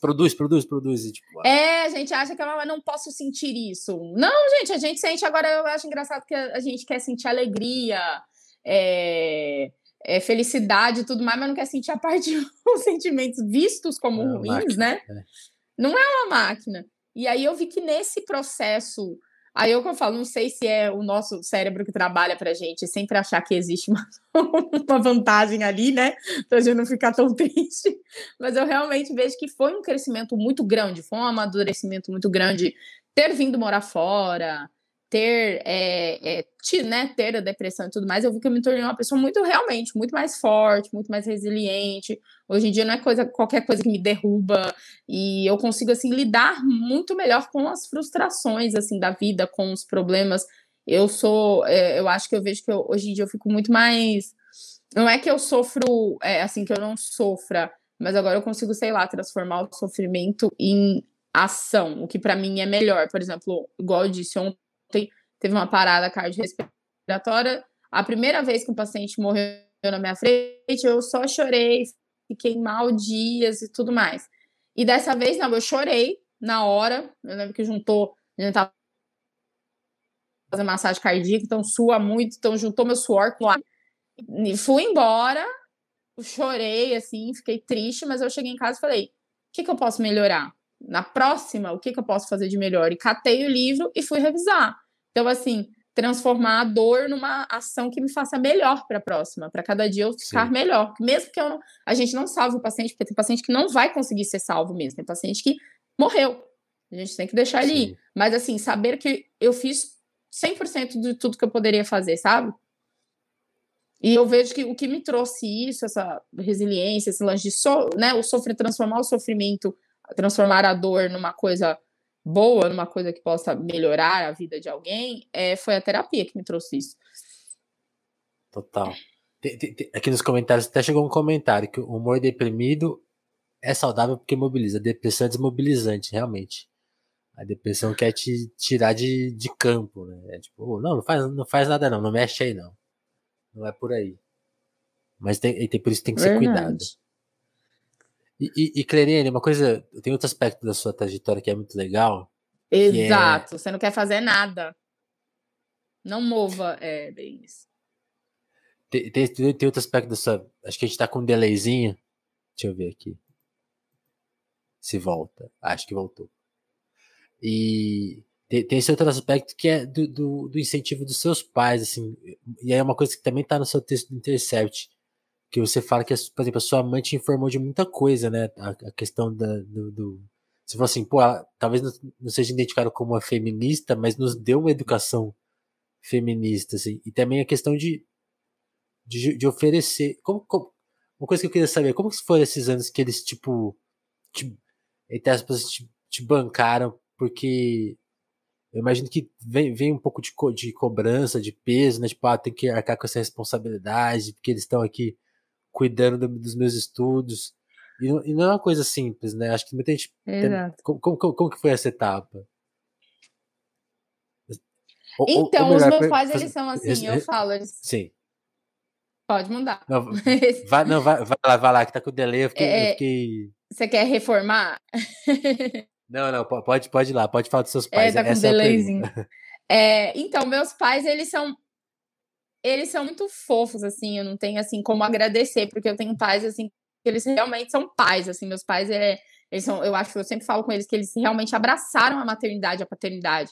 Produz, produz, produz. E, tipo, É, a gente acha que eu não posso sentir isso. Não, gente, a gente sente. Agora eu acho engraçado que a gente quer sentir alegria, é, é, felicidade e tudo mais, mas não quer sentir a parte dos sentimentos vistos como é ruins, máquina, né? É. Não é uma máquina. E aí eu vi que nesse processo, aí eu que eu falo, não sei se é o nosso cérebro que trabalha pra gente, sempre achar que existe uma, uma vantagem ali, né? Pra gente não ficar tão triste. Mas eu realmente vejo que foi um crescimento muito grande, foi um amadurecimento muito grande ter vindo morar fora, ter, é, é, né, ter a depressão e tudo mais, eu vi que eu me tornei uma pessoa muito, realmente, muito mais forte, muito mais resiliente. Hoje em dia não é coisa, qualquer coisa que me derruba e eu consigo, assim, lidar muito melhor com as frustrações, assim, da vida, com os problemas. Eu sou, é, eu acho que eu vejo que eu, hoje em dia eu fico muito mais... Não é que eu sofro, é, assim, que eu não sofra, mas agora eu consigo, sei lá, transformar o sofrimento em ação, o que para mim é melhor. Por exemplo, igual eu disse ontem, teve uma parada cardiorrespiratória. A primeira vez que um paciente morreu na minha frente, eu só chorei, fiquei mal dias e tudo mais. E dessa vez, não, eu chorei na hora. Eu lembro que juntou, a gente tava fazendo massagem cardíaca, então sua muito, então juntou meu suor com fui embora, chorei, assim, fiquei triste, mas eu cheguei em casa e falei: o que, que eu posso melhorar? Na próxima, o que, que eu posso fazer de melhor? E catei o livro e fui revisar. Então, assim, transformar a dor numa ação que me faça melhor para a próxima, para cada dia eu ficar Sim. melhor. Mesmo que não, a gente não salve o paciente, porque tem paciente que não vai conseguir ser salvo mesmo, tem paciente que morreu. A gente tem que deixar ele ir. Mas, assim, saber que eu fiz 100% de tudo que eu poderia fazer, sabe? E eu vejo que o que me trouxe isso, essa resiliência, esse lance de so, né, o sofrer, transformar o sofrimento, transformar a dor numa coisa boa, numa coisa que possa melhorar a vida de alguém, é, foi a terapia que me trouxe isso. Total. Aqui nos comentários até chegou um comentário que o humor deprimido é saudável porque mobiliza. A depressão é desmobilizante, realmente. A depressão quer te tirar de, de campo, né? É tipo, não, não faz, não faz nada não, não mexe aí não. Não é por aí. Mas tem, tem por isso tem que ser Verdade. cuidado. E, e, e Clerine, uma coisa, tem outro aspecto da sua trajetória que é muito legal. É Exato, é... você não quer fazer nada. Não mova, é bem isso. Tem, tem, tem outro aspecto da sua. Acho que a gente tá com um delayzinho. Deixa eu ver aqui. Se volta. Acho que voltou. E tem, tem esse outro aspecto que é do, do, do, incentivo dos seus pais, assim. E aí é uma coisa que também tá no seu texto do Intercept que você fala que, por exemplo, a sua mãe te informou de muita coisa, né? A, a questão da, do, do, Você falou assim, pô, ela, talvez não, não seja identificada como uma feminista, mas nos deu uma educação feminista, assim. E também a questão de, de, de oferecer. Como, como, uma coisa que eu queria saber, como foram esses anos que eles, tipo, te, entre aspas, te, te bancaram, porque eu imagino que vem, vem um pouco de, co, de cobrança, de peso, né? Tipo, ah, tem que arcar com essa responsabilidade, porque eles estão aqui cuidando dos meus estudos. E não, e não, é uma coisa simples, né? Acho que muita gente. Exato. Tem, como, como, como, que foi essa etapa? então, ou, ou melhor, os meus pais, eles são assim, eu falo. Eles... Sim. Pode mudar. Não, vai, não, vai, vai lá, vai lá, que tá com o delay, eu fiquei. É, eu fiquei... Você quer reformar? não, não, pode, pode ir lá, pode falar dos seus pais. É, tá com é delayzinho. É, então, meus pais, eles são eles são muito fofos, assim, eu não tenho, assim, como agradecer, porque eu tenho pais, assim, que eles realmente são pais, assim, meus pais, é, eles são, eu acho que eu sempre falo com eles que eles realmente abraçaram a maternidade, a paternidade.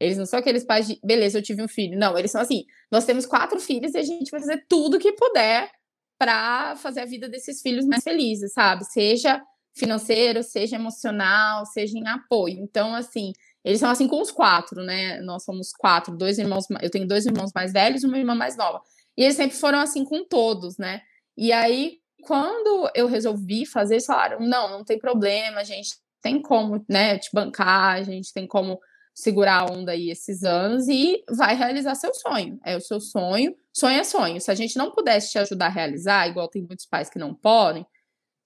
Eles não são aqueles pais de, beleza, eu tive um filho. Não, eles são assim, nós temos quatro filhos e a gente vai fazer tudo que puder para fazer a vida desses filhos mais felizes, sabe? Seja financeiro, seja emocional, seja em apoio. Então, assim, eles são assim com os quatro, né? Nós somos quatro, dois irmãos. Eu tenho dois irmãos mais velhos e uma irmã mais nova. E eles sempre foram assim com todos, né? E aí, quando eu resolvi fazer, eles falaram: não, não tem problema, a gente tem como, né, te bancar, a gente tem como segurar a onda aí esses anos e vai realizar seu sonho. É o seu sonho. Sonho é sonho. Se a gente não pudesse te ajudar a realizar, igual tem muitos pais que não podem,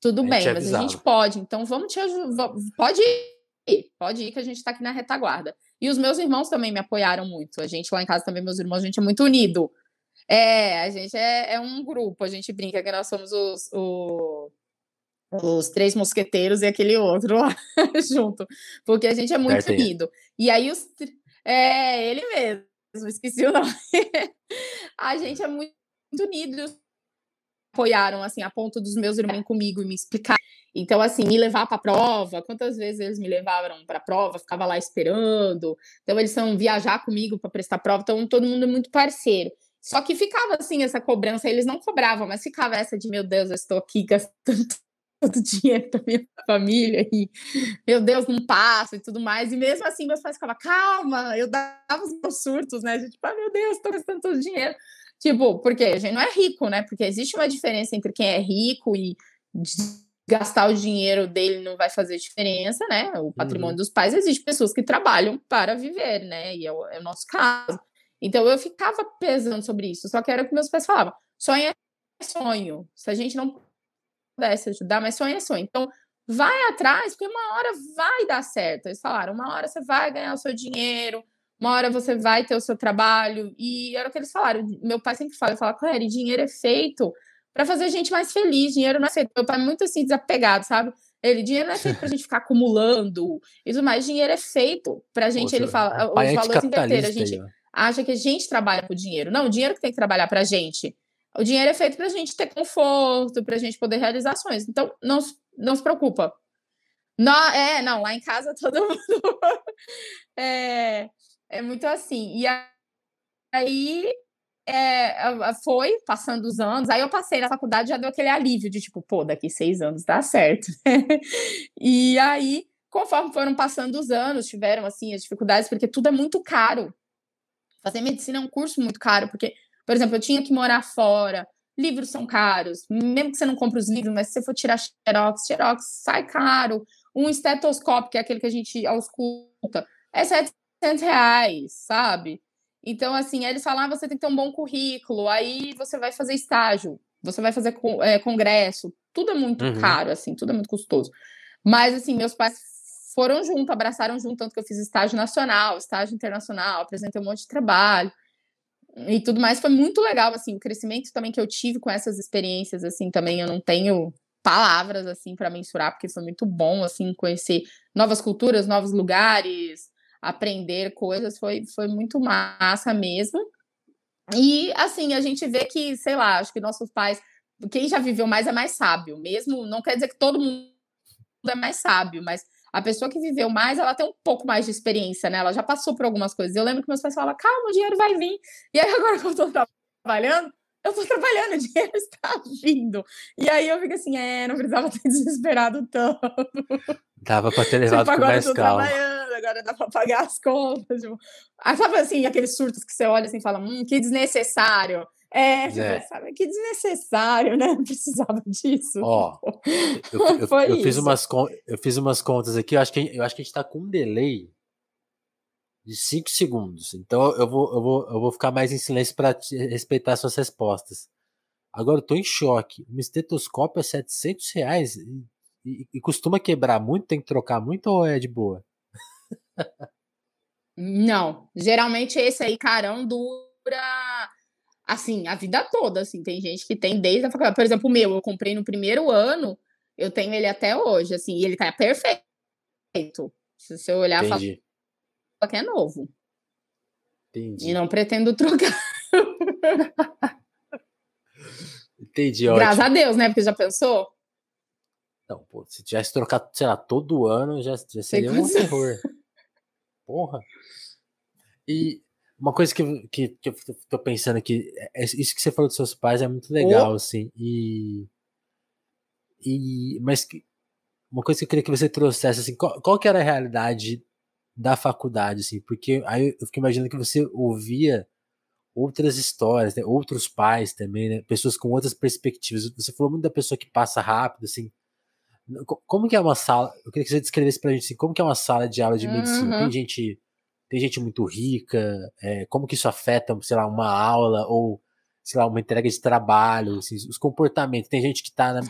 tudo bem, mas a gente pode. Então vamos te ajudar. Pode ir ir, pode ir que a gente tá aqui na retaguarda. E os meus irmãos também me apoiaram muito. A gente lá em casa também, meus irmãos, a gente é muito unido. É, a gente é, é um grupo, a gente brinca que nós somos os, o, os três mosqueteiros e aquele outro lá junto, porque a gente é muito unido. E aí os. É, ele mesmo, esqueci o nome. a gente é muito unido apoiaram assim a ponto dos meus irmãos comigo e me explicar então, assim, me levar para a prova, quantas vezes eles me levaram para a prova, ficava lá esperando. Então, eles são viajar comigo para prestar prova, então todo mundo é muito parceiro. Só que ficava assim essa cobrança, eles não cobravam, mas ficava essa de meu Deus, eu estou aqui gastando todo o dinheiro da minha família e meu Deus, não passo e tudo mais. E mesmo assim, meus pais ficavam, calma, eu dava os meus surtos, né? A gente, ah, meu Deus, estou gastando todo o dinheiro. Tipo, porque a gente não é rico, né? Porque existe uma diferença entre quem é rico e gastar o dinheiro dele não vai fazer diferença, né? O patrimônio uhum. dos pais existe pessoas que trabalham para viver, né? E é o, é o, nosso caso. Então eu ficava pesando sobre isso. Só que era o que meus pais falavam: sonho é sonho. Se a gente não pudesse ajudar, mas sonho é sonho. Então, vai atrás, porque uma hora vai dar certo. Eles falaram, uma hora você vai ganhar o seu dinheiro, uma hora você vai ter o seu trabalho. E era o que eles falaram. Meu pai sempre fala, fala, Claire, dinheiro é feito para fazer a gente mais feliz. Dinheiro não é feito. Meu pai é muito assim, desapegado, sabe? Ele, dinheiro não é feito pra gente ficar acumulando e tudo mais. Dinheiro é feito pra gente, Poxa, ele fala, os é valores inteiros. A gente aí, acha que a gente trabalha com dinheiro. Não, o dinheiro que tem que trabalhar pra gente. O dinheiro é feito pra gente ter conforto, pra gente poder realizar ações. Então, não, não se preocupa. Não, é, não, lá em casa todo mundo é, é muito assim. E aí é, foi passando os anos, aí eu passei na faculdade já deu aquele alívio de tipo, pô, daqui seis anos dá certo. e aí, conforme foram passando os anos, tiveram assim as dificuldades, porque tudo é muito caro. Fazer medicina é um curso muito caro, porque, por exemplo, eu tinha que morar fora, livros são caros, mesmo que você não compre os livros, mas se você for tirar xerox, xerox sai caro. Um estetoscópio, que é aquele que a gente ausculta, é 700 reais, sabe? Então, assim, eles falam, ah, você tem que ter um bom currículo, aí você vai fazer estágio, você vai fazer é, congresso, tudo é muito uhum. caro, assim, tudo é muito custoso. Mas, assim, meus pais foram junto, abraçaram junto, tanto que eu fiz estágio nacional, estágio internacional, apresentei um monte de trabalho e tudo mais. Foi muito legal, assim, o crescimento também que eu tive com essas experiências, assim, também eu não tenho palavras, assim, para mensurar, porque foi muito bom, assim, conhecer novas culturas, novos lugares, aprender coisas, foi, foi muito massa mesmo. E assim, a gente vê que, sei lá, acho que nossos pais, quem já viveu mais é mais sábio, mesmo não quer dizer que todo mundo é mais sábio, mas a pessoa que viveu mais, ela tem um pouco mais de experiência, né? Ela já passou por algumas coisas. Eu lembro que meus pais falavam, calma, o dinheiro vai vir. E aí, agora que eu tô trabalhando, eu tô trabalhando, o dinheiro está vindo. E aí eu fico assim, é, não precisava ter desesperado tanto. Dava pra ter levado tipo, com mais calma. Agora dá pra pagar as contas. Tipo. Ah, sabe assim, aqueles surtos que você olha assim e fala, hum, que desnecessário. É, tipo, é. Sabe, que desnecessário, né? Não precisava disso. Ó, eu, eu, eu fiz umas, eu fiz umas contas aqui, eu acho que, eu acho que a gente tá com um delay de 5 segundos. Então eu vou, eu, vou, eu vou ficar mais em silêncio para respeitar suas respostas. Agora eu tô em choque. Um estetoscópio é 700 reais e, e, e costuma quebrar muito? Tem que trocar muito ou é de boa? Não, geralmente esse aí, carão, dura assim, a vida toda, assim, tem gente que tem desde a faculdade. Por exemplo, o meu, eu comprei no primeiro ano, eu tenho ele até hoje, assim, e ele tá perfeito. Se você olhar, fala, que é novo. Entendi. E não pretendo trocar. Entendi, Graças ótimo. a Deus, né? Porque já pensou? Não, pô, se tivesse trocado, sei lá, todo ano, já, já seria um terror. Porra. E uma coisa que, que, que, eu tô pensando aqui, é, é isso que você falou dos seus pais é muito legal, oh. assim, e, e mas que, uma coisa que eu queria que você trouxesse, assim, qual, qual que era a realidade da faculdade, assim, porque aí eu fico imaginando que você ouvia outras histórias, né? outros pais também, né? pessoas com outras perspectivas. Você falou muito da pessoa que passa rápido, assim. Como que é uma sala? Eu queria que você descrevesse pra gente assim, como que é uma sala de aula de medicina. Uhum. Tem gente, tem gente muito rica. É, como que isso afeta, sei lá, uma aula ou sei lá, uma entrega de trabalho, assim, os comportamentos. Tem gente que está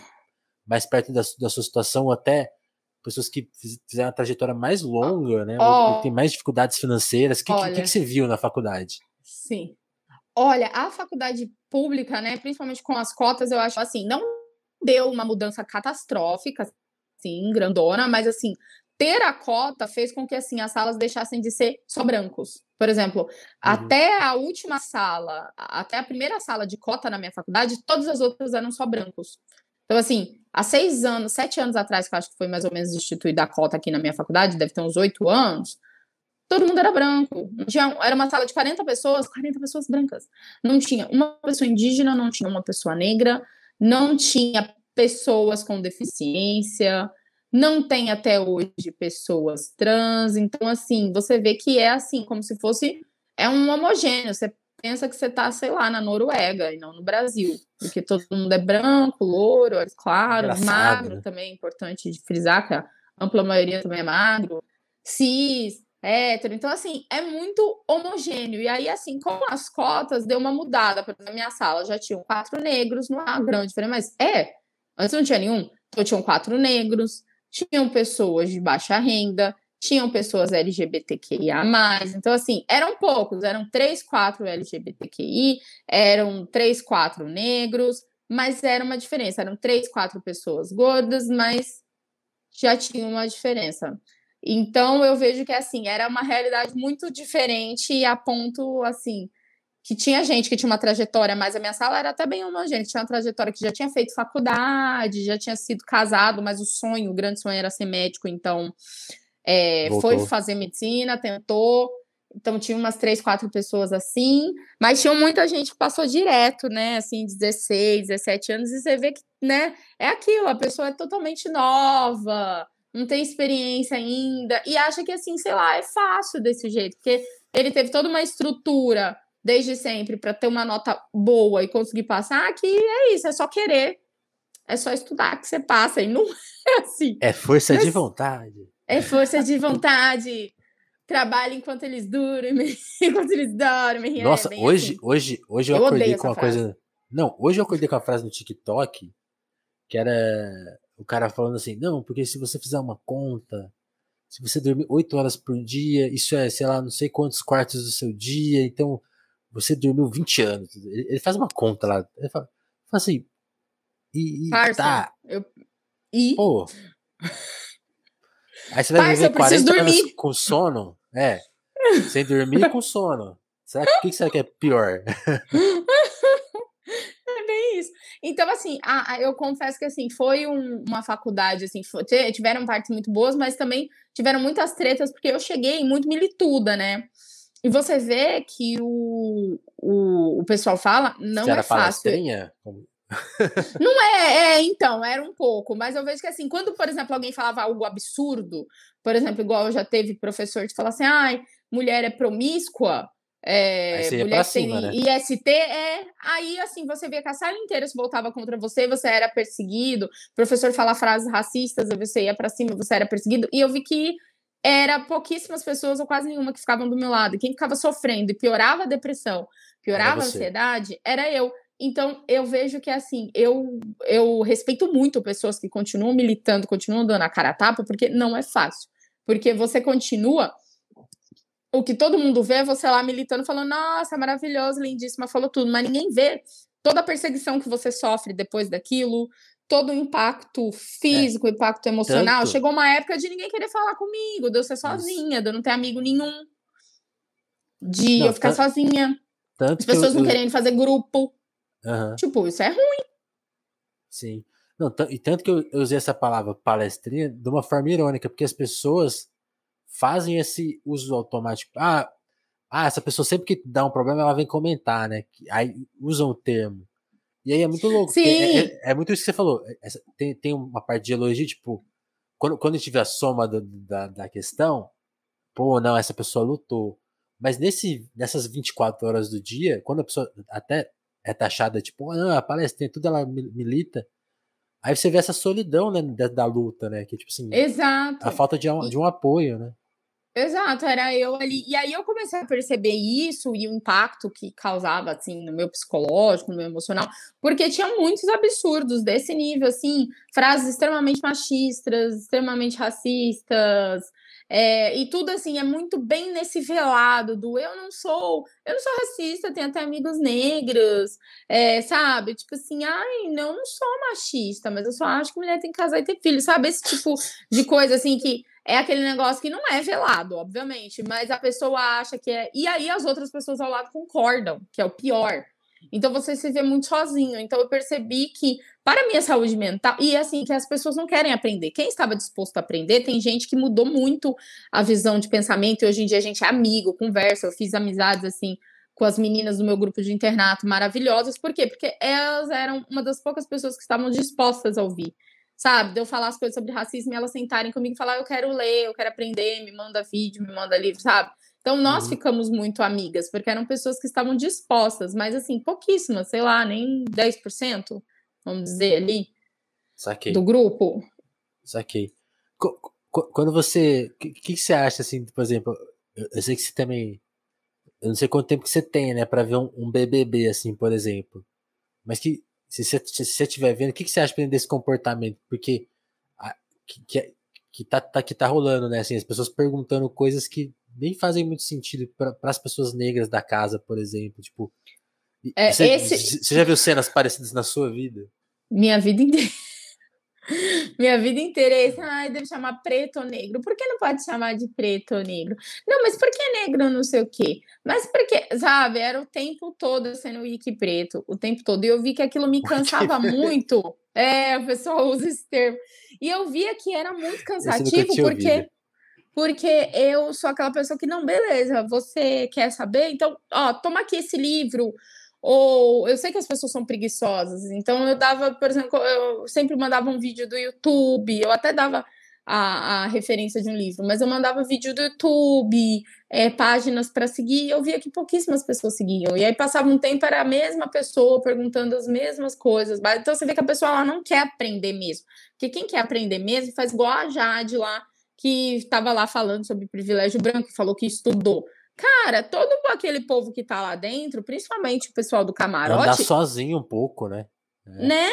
mais perto da, da sua situação, até pessoas que fizeram a trajetória mais longa, né? Oh, tem mais dificuldades financeiras. O que, que, que, você viu na faculdade? Sim. Olha, a faculdade pública, né, principalmente com as cotas, eu acho assim, não deu uma mudança catastrófica, assim, grandona, mas assim, ter a cota fez com que assim as salas deixassem de ser só brancos. Por exemplo, uhum. até a última sala, até a primeira sala de cota na minha faculdade, todas as outras eram só brancos. Então, assim, há seis anos, sete anos atrás, que eu acho que foi mais ou menos instituída a cota aqui na minha faculdade, deve ter uns oito anos, todo mundo era branco. Tinha, era uma sala de 40 pessoas, 40 pessoas brancas. Não tinha uma pessoa indígena, não tinha uma pessoa negra, não tinha pessoas com deficiência, não tem até hoje pessoas trans. Então, assim, você vê que é assim, como se fosse. É um homogêneo. Você pensa que você está, sei lá, na Noruega e não no Brasil, porque todo mundo é branco, louro, é claro, Engraçado, magro né? também é importante de frisar que a ampla maioria também é magro, cis, hétero, então assim, é muito homogêneo, e aí assim, com as cotas deu uma mudada, porque na minha sala já tinham quatro negros, não uma grande diferença, mas é, antes não tinha nenhum, então tinham quatro negros, tinham pessoas de baixa renda, tinham pessoas LGBTQIA+, então assim, eram poucos, eram três, quatro LGBTQI, eram três, quatro negros, mas era uma diferença, eram três, quatro pessoas gordas, mas já tinha uma diferença. Então eu vejo que assim, era uma realidade muito diferente a ponto assim, que tinha gente que tinha uma trajetória, mas a minha sala era até bem homogênea, tinha uma trajetória que já tinha feito faculdade, já tinha sido casado, mas o sonho, o grande sonho era ser médico, então é, foi fazer medicina, tentou, então tinha umas três, quatro pessoas assim, mas tinha muita gente que passou direto, né, assim, 16, 17 anos, e você vê que, né, é aquilo, a pessoa é totalmente nova, não tem experiência ainda, e acha que, assim, sei lá, é fácil desse jeito, porque ele teve toda uma estrutura desde sempre para ter uma nota boa e conseguir passar, que é isso, é só querer. É só estudar que você passa e não é assim. É força de vontade. É força de vontade. Trabalha enquanto eles dormem, enquanto eles dormem. É Nossa, é hoje, assim. hoje, hoje eu, eu acordei com uma frase. coisa. Não, hoje eu acordei com a frase no TikTok que era o cara falando assim: não, porque se você fizer uma conta, se você dormir oito horas por dia, isso é, sei lá, não sei quantos quartos do seu dia, então você dormiu 20 anos. Ele, faz uma conta lá. Ele fala, fala assim. E, e Parça, tá. Eu... E? Pô. Aí você vai Parça, viver 40 dormir. anos com sono. É. Sem dormir com sono. Será que o que será que é pior? Então, assim, a, a, eu confesso que assim, foi um, uma faculdade, assim, foi, tiveram partes muito boas, mas também tiveram muitas tretas, porque eu cheguei muito milituda, né? E você vê que o, o, o pessoal fala, não você é era fácil. Palestrinha? não é, é, então, era um pouco, mas eu vejo que assim, quando, por exemplo, alguém falava algo absurdo, por exemplo, igual já teve professor que fala assim, ai, mulher é promíscua, é, mulher cima, tem né? IST, é, aí assim, você via que a sala inteira se voltava contra você, você era perseguido, o professor fala frases racistas, você ia para cima, você era perseguido, e eu vi que era pouquíssimas pessoas ou quase nenhuma que ficavam do meu lado. Quem ficava sofrendo e piorava a depressão, piorava a ansiedade, era eu. Então, eu vejo que, assim, eu, eu respeito muito pessoas que continuam militando, continuam dando a cara a tapa, porque não é fácil. Porque você continua, o que todo mundo vê é você lá militando, falando, nossa, maravilhoso, lindíssima, falou tudo, mas ninguém vê toda a perseguição que você sofre depois daquilo, todo o impacto físico, é. impacto emocional. Tanto... Chegou uma época de ninguém querer falar comigo, de eu ser sozinha, de eu não ter amigo nenhum, de não, eu ficar sozinha. Tanto As pessoas eu, não querendo fazer grupo. Uhum. Tipo, isso é ruim. Sim. Não, e tanto que eu usei essa palavra palestrinha de uma forma irônica, porque as pessoas fazem esse uso automático. Ah, ah, essa pessoa sempre que dá um problema, ela vem comentar, né? Aí usam o termo. E aí é muito louco. É, é, é, é, muito isso que você falou. É, tem, tem uma parte de elogio, tipo, quando, quando tiver a soma do, da, da questão, pô, não, essa pessoa lutou. Mas nesse, nessas 24 horas do dia, quando a pessoa até é taxada, tipo, ah, a palestra tudo ela milita, aí você vê essa solidão, né, da, da luta, né, que tipo assim, Exato. a falta de, de um apoio, né. Exato, era eu ali. E aí eu comecei a perceber isso e o impacto que causava, assim, no meu psicológico, no meu emocional, porque tinha muitos absurdos desse nível, assim, frases extremamente machistas, extremamente racistas, é, e tudo assim, é muito bem nesse velado do eu não sou, eu não sou racista, tenho até amigos negros, é, sabe? Tipo assim, ai, não, eu não sou machista, mas eu só acho que mulher tem que casar e ter filho, sabe? Esse tipo de coisa assim que é aquele negócio que não é velado, obviamente, mas a pessoa acha que é. E aí as outras pessoas ao lado concordam, que é o pior. Então você se vê muito sozinho. Então eu percebi que, para minha saúde mental, e assim, que as pessoas não querem aprender. Quem estava disposto a aprender, tem gente que mudou muito a visão de pensamento, e hoje em dia a gente é amigo, conversa. Eu fiz amizades assim com as meninas do meu grupo de internato maravilhosas. Por quê? Porque elas eram uma das poucas pessoas que estavam dispostas a ouvir sabe? De eu falar as coisas sobre racismo e elas sentarem comigo e falar, eu quero ler, eu quero aprender, me manda vídeo, me manda livro, sabe? Então nós uhum. ficamos muito amigas, porque eram pessoas que estavam dispostas, mas assim, pouquíssimas, sei lá, nem 10%, vamos dizer ali, Saquei. do grupo. Saquei. Quando você. O que, que, você acha, assim, por exemplo, eu, sei que você também. Eu não sei quanto tempo que você tem, né, pra ver um, um BBB, assim, por exemplo. Mas que se você estiver vendo, o que, que você acha desse comportamento? Porque a, que, que, que tá, tá, que tá rolando, né? Assim, as pessoas perguntando coisas que nem fazem muito sentido para as pessoas negras da casa, por exemplo. Tipo, é, você, esse... você já viu cenas parecidas na sua vida? Minha vida inteira. Minha vida inteira é isso. Ai, deve chamar preto ou negro. Por que não pode chamar de preto ou negro? Não, mas por que negro não sei o quê? Mas porque, sabe, era o tempo todo sendo wiki preto, o tempo todo. E eu vi que aquilo me cansava muito. É, o pessoal usa esse termo. E eu via que era muito cansativo, porque. Porque eu sou aquela pessoa que, não, beleza, você quer saber? Então, ó, toma aqui esse livro, ou eu sei que as pessoas são preguiçosas, então eu dava, por exemplo, eu sempre mandava um vídeo do YouTube, eu até dava a, a referência de um livro, mas eu mandava vídeo do YouTube, é, páginas para seguir, eu via que pouquíssimas pessoas seguiam. E aí passava um tempo, era a mesma pessoa perguntando as mesmas coisas. Então você vê que a pessoa lá não quer aprender mesmo. Porque quem quer aprender mesmo faz igual a Jade lá, que estava lá falando sobre privilégio branco, falou que estudou. Cara, todo aquele povo que tá lá dentro, principalmente o pessoal do camarote. Andar sozinho um pouco, né? É. Né?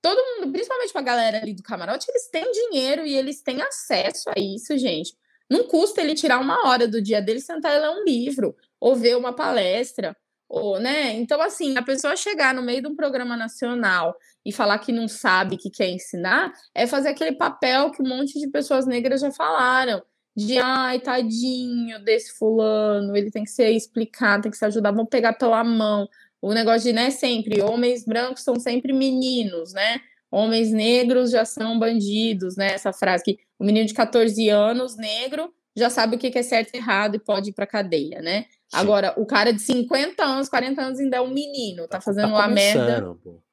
Todo mundo, principalmente com a galera ali do camarote, eles têm dinheiro e eles têm acesso a isso, gente. Não custa ele tirar uma hora do dia dele, sentar e ler um livro, ou ver uma palestra, ou, né? Então, assim, a pessoa chegar no meio de um programa nacional e falar que não sabe, que quer ensinar, é fazer aquele papel que um monte de pessoas negras já falaram de ai, tadinho desse fulano, ele tem que ser explicado, tem que se ajudar, vamos pegar pela mão. O negócio de, né, sempre, homens brancos são sempre meninos, né? Homens negros já são bandidos, né? Essa frase que o menino de 14 anos, negro, já sabe o que é certo e errado e pode ir pra cadeia, né? Sim. Agora, o cara de 50 anos, 40 anos ainda é um menino, tá, tá fazendo tá uma merda. Pô